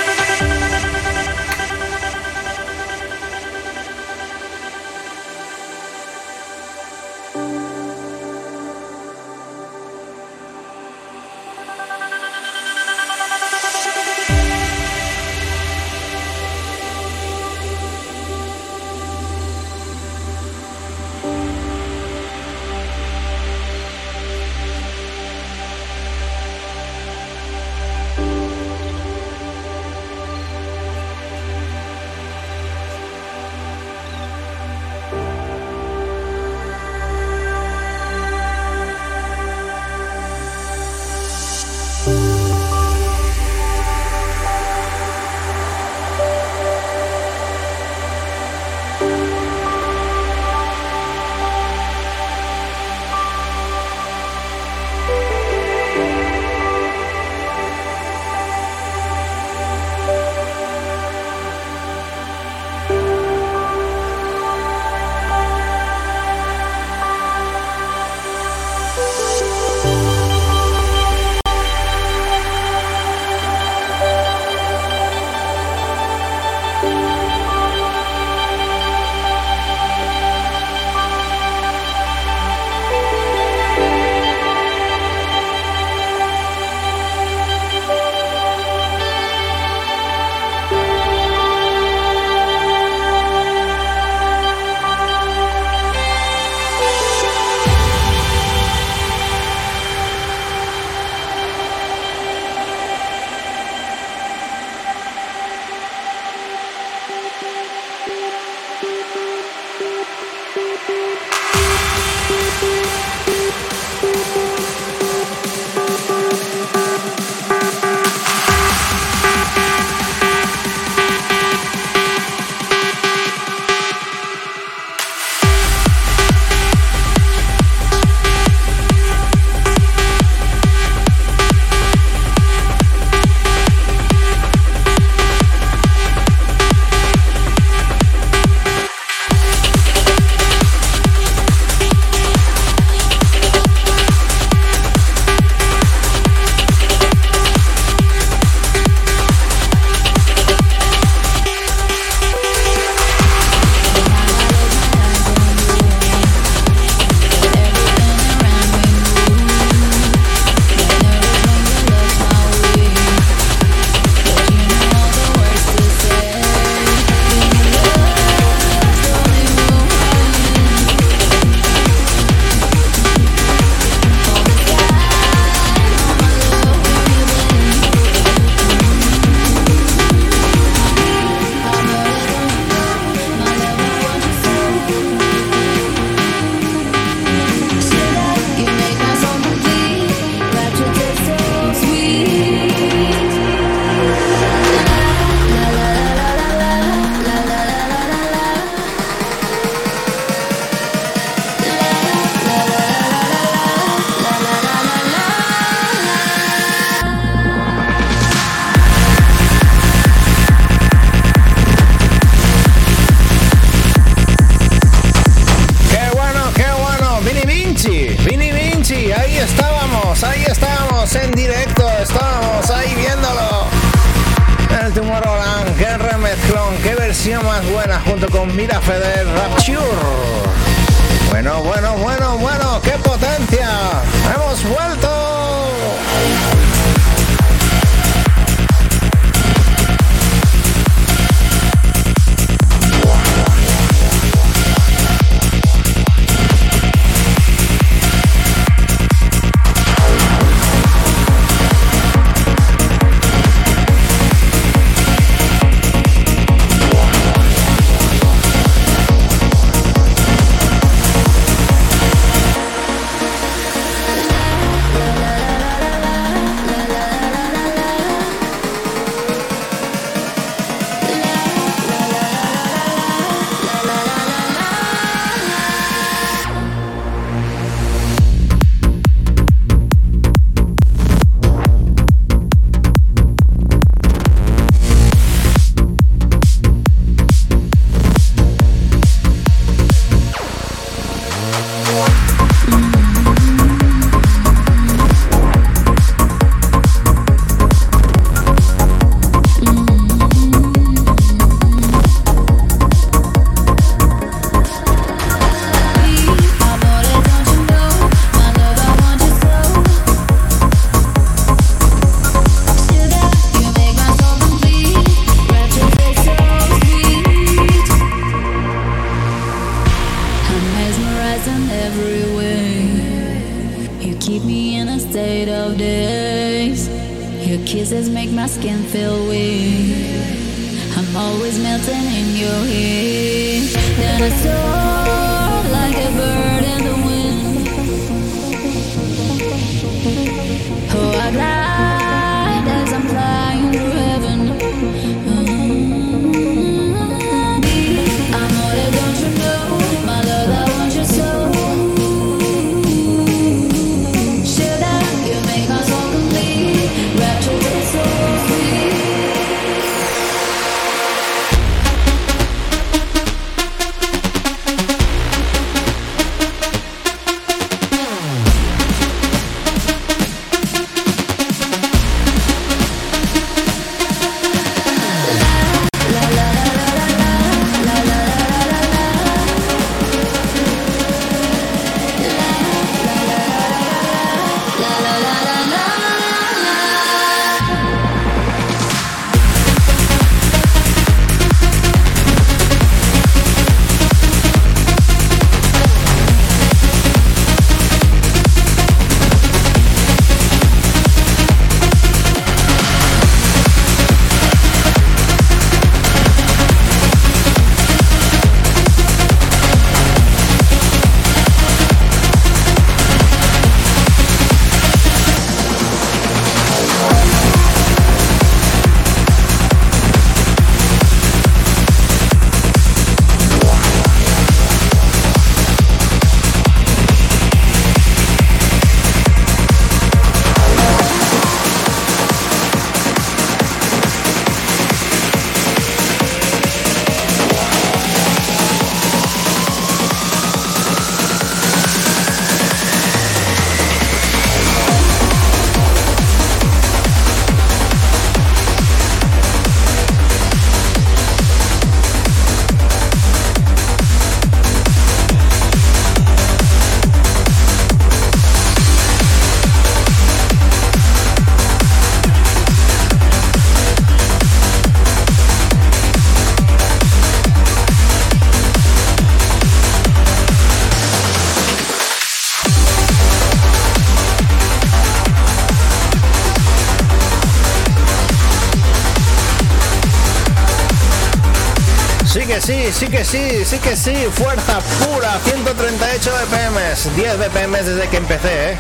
Sí, que sí, sí que sí, fuerza pura, 138 BPM, 10 BPM desde que empecé, ¿eh?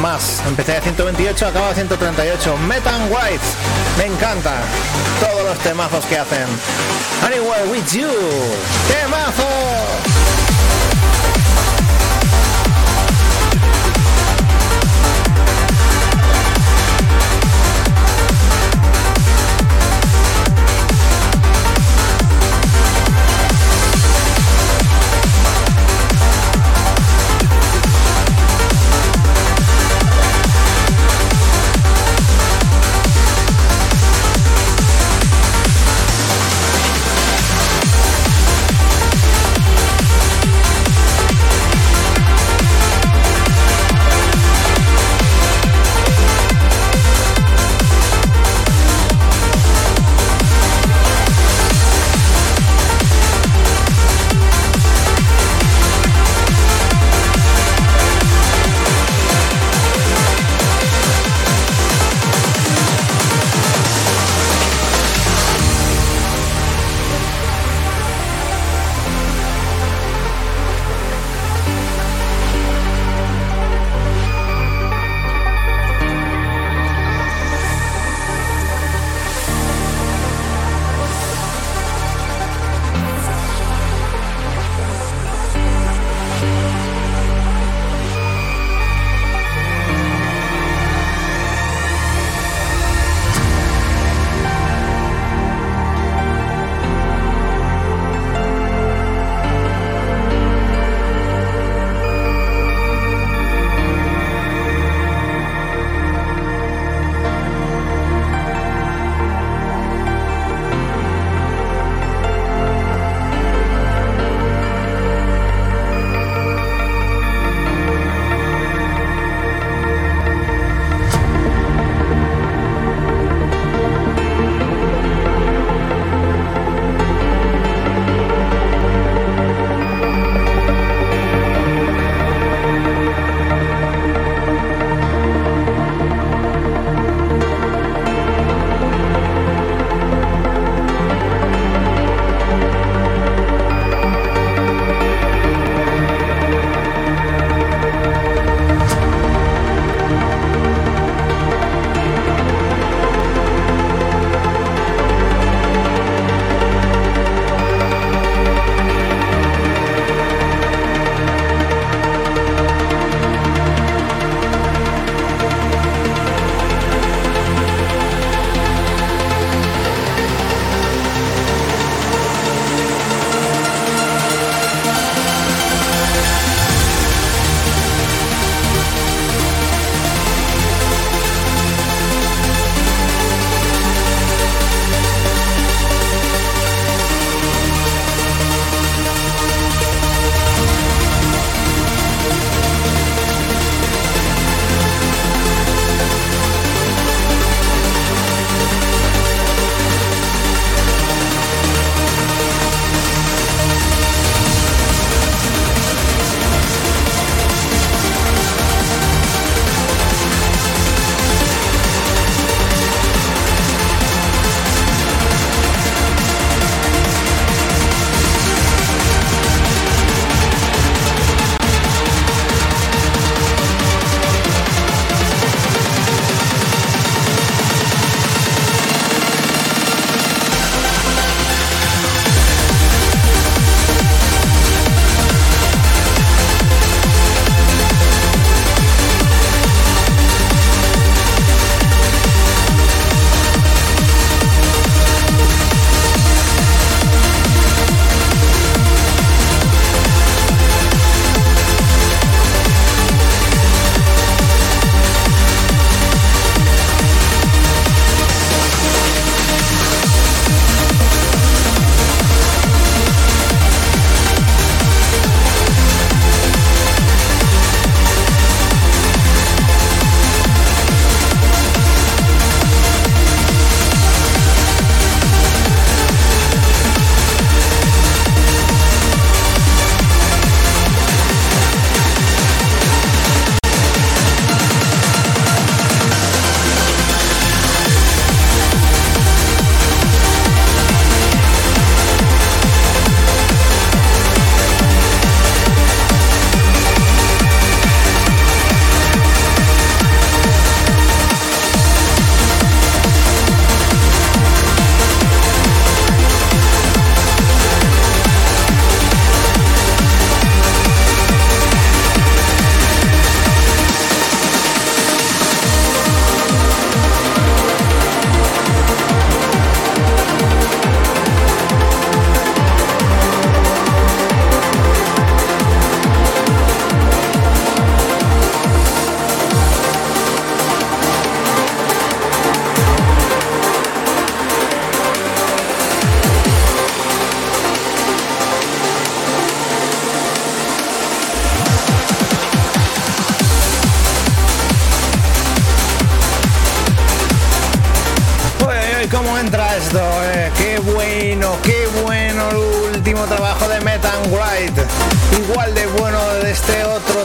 Más, empecé a 128, acabo a 138. Metan White, me encanta. Todos los temazos que hacen. Anywhere with you, temazo.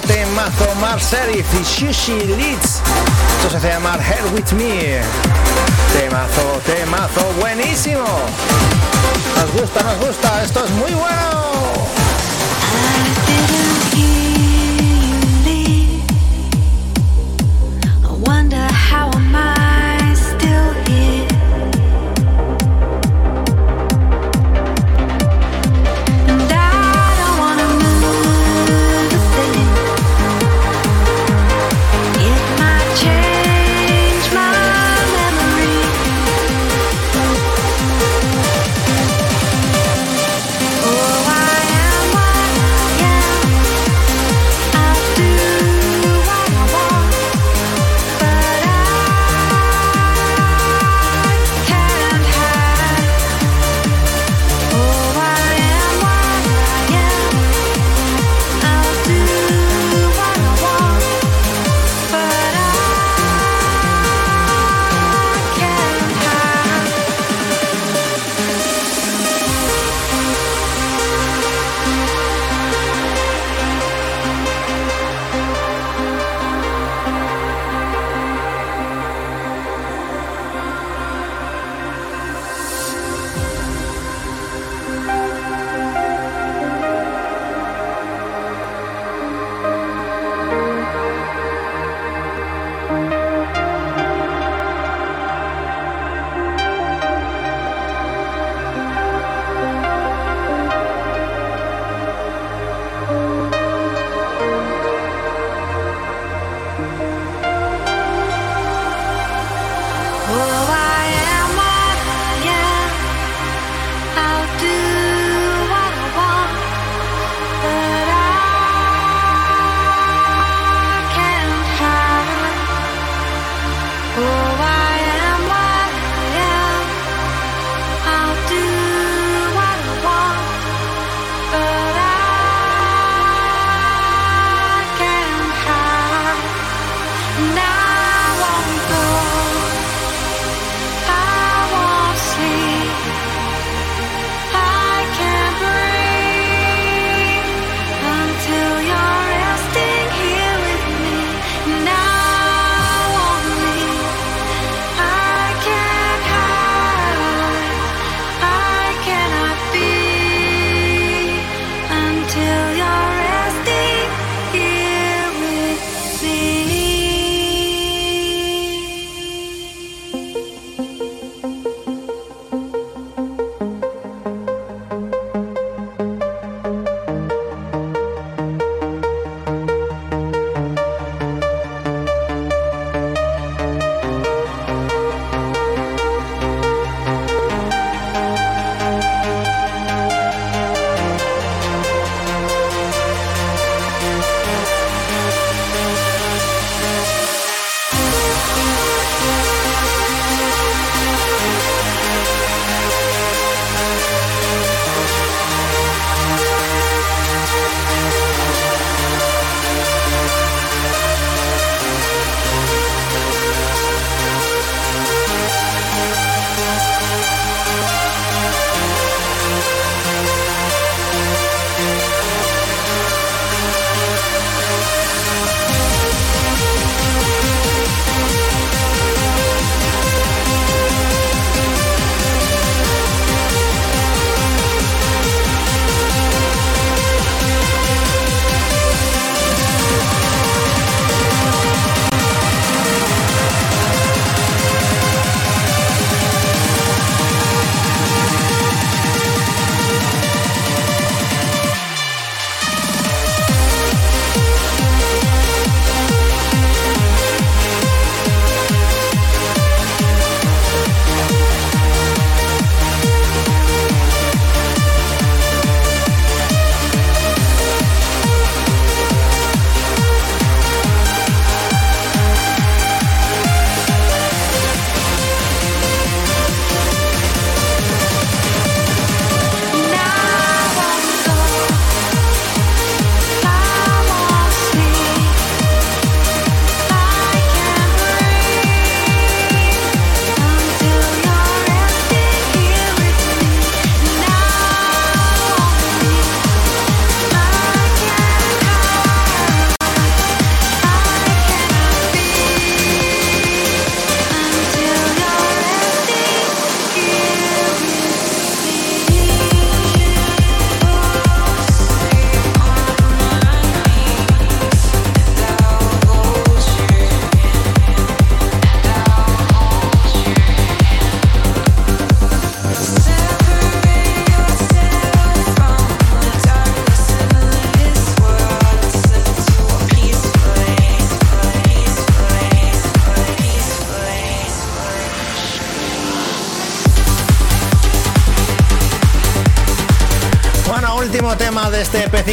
Temazo Marcel y Shishi Leeds. Esto se llama Head With Me. Temazo, temazo, buenísimo. Nos gusta, nos gusta, esto es muy bueno.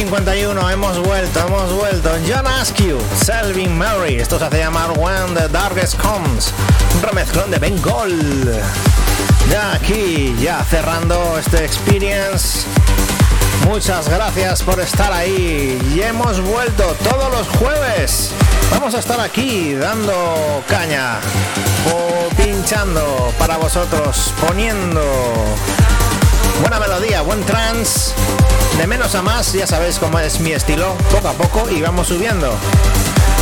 9.51, hemos vuelto, hemos vuelto. John Askew, Selvin Mary, esto se hace llamar When the Darkest Comes, un remezclón de Ben Gold. Ya aquí, ya cerrando este experience. Muchas gracias por estar ahí y hemos vuelto todos los jueves. Vamos a estar aquí dando caña o pinchando para vosotros, poniendo buena melodía, buen trance de menos a más, ya sabéis cómo es mi estilo, poco a poco y vamos subiendo.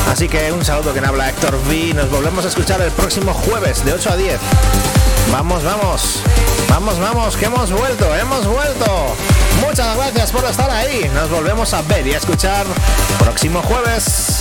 Así que un saludo que habla Héctor V. Nos volvemos a escuchar el próximo jueves de 8 a 10. Vamos, vamos, vamos, vamos, que hemos vuelto, hemos vuelto. Muchas gracias por estar ahí. Nos volvemos a ver y a escuchar próximo jueves.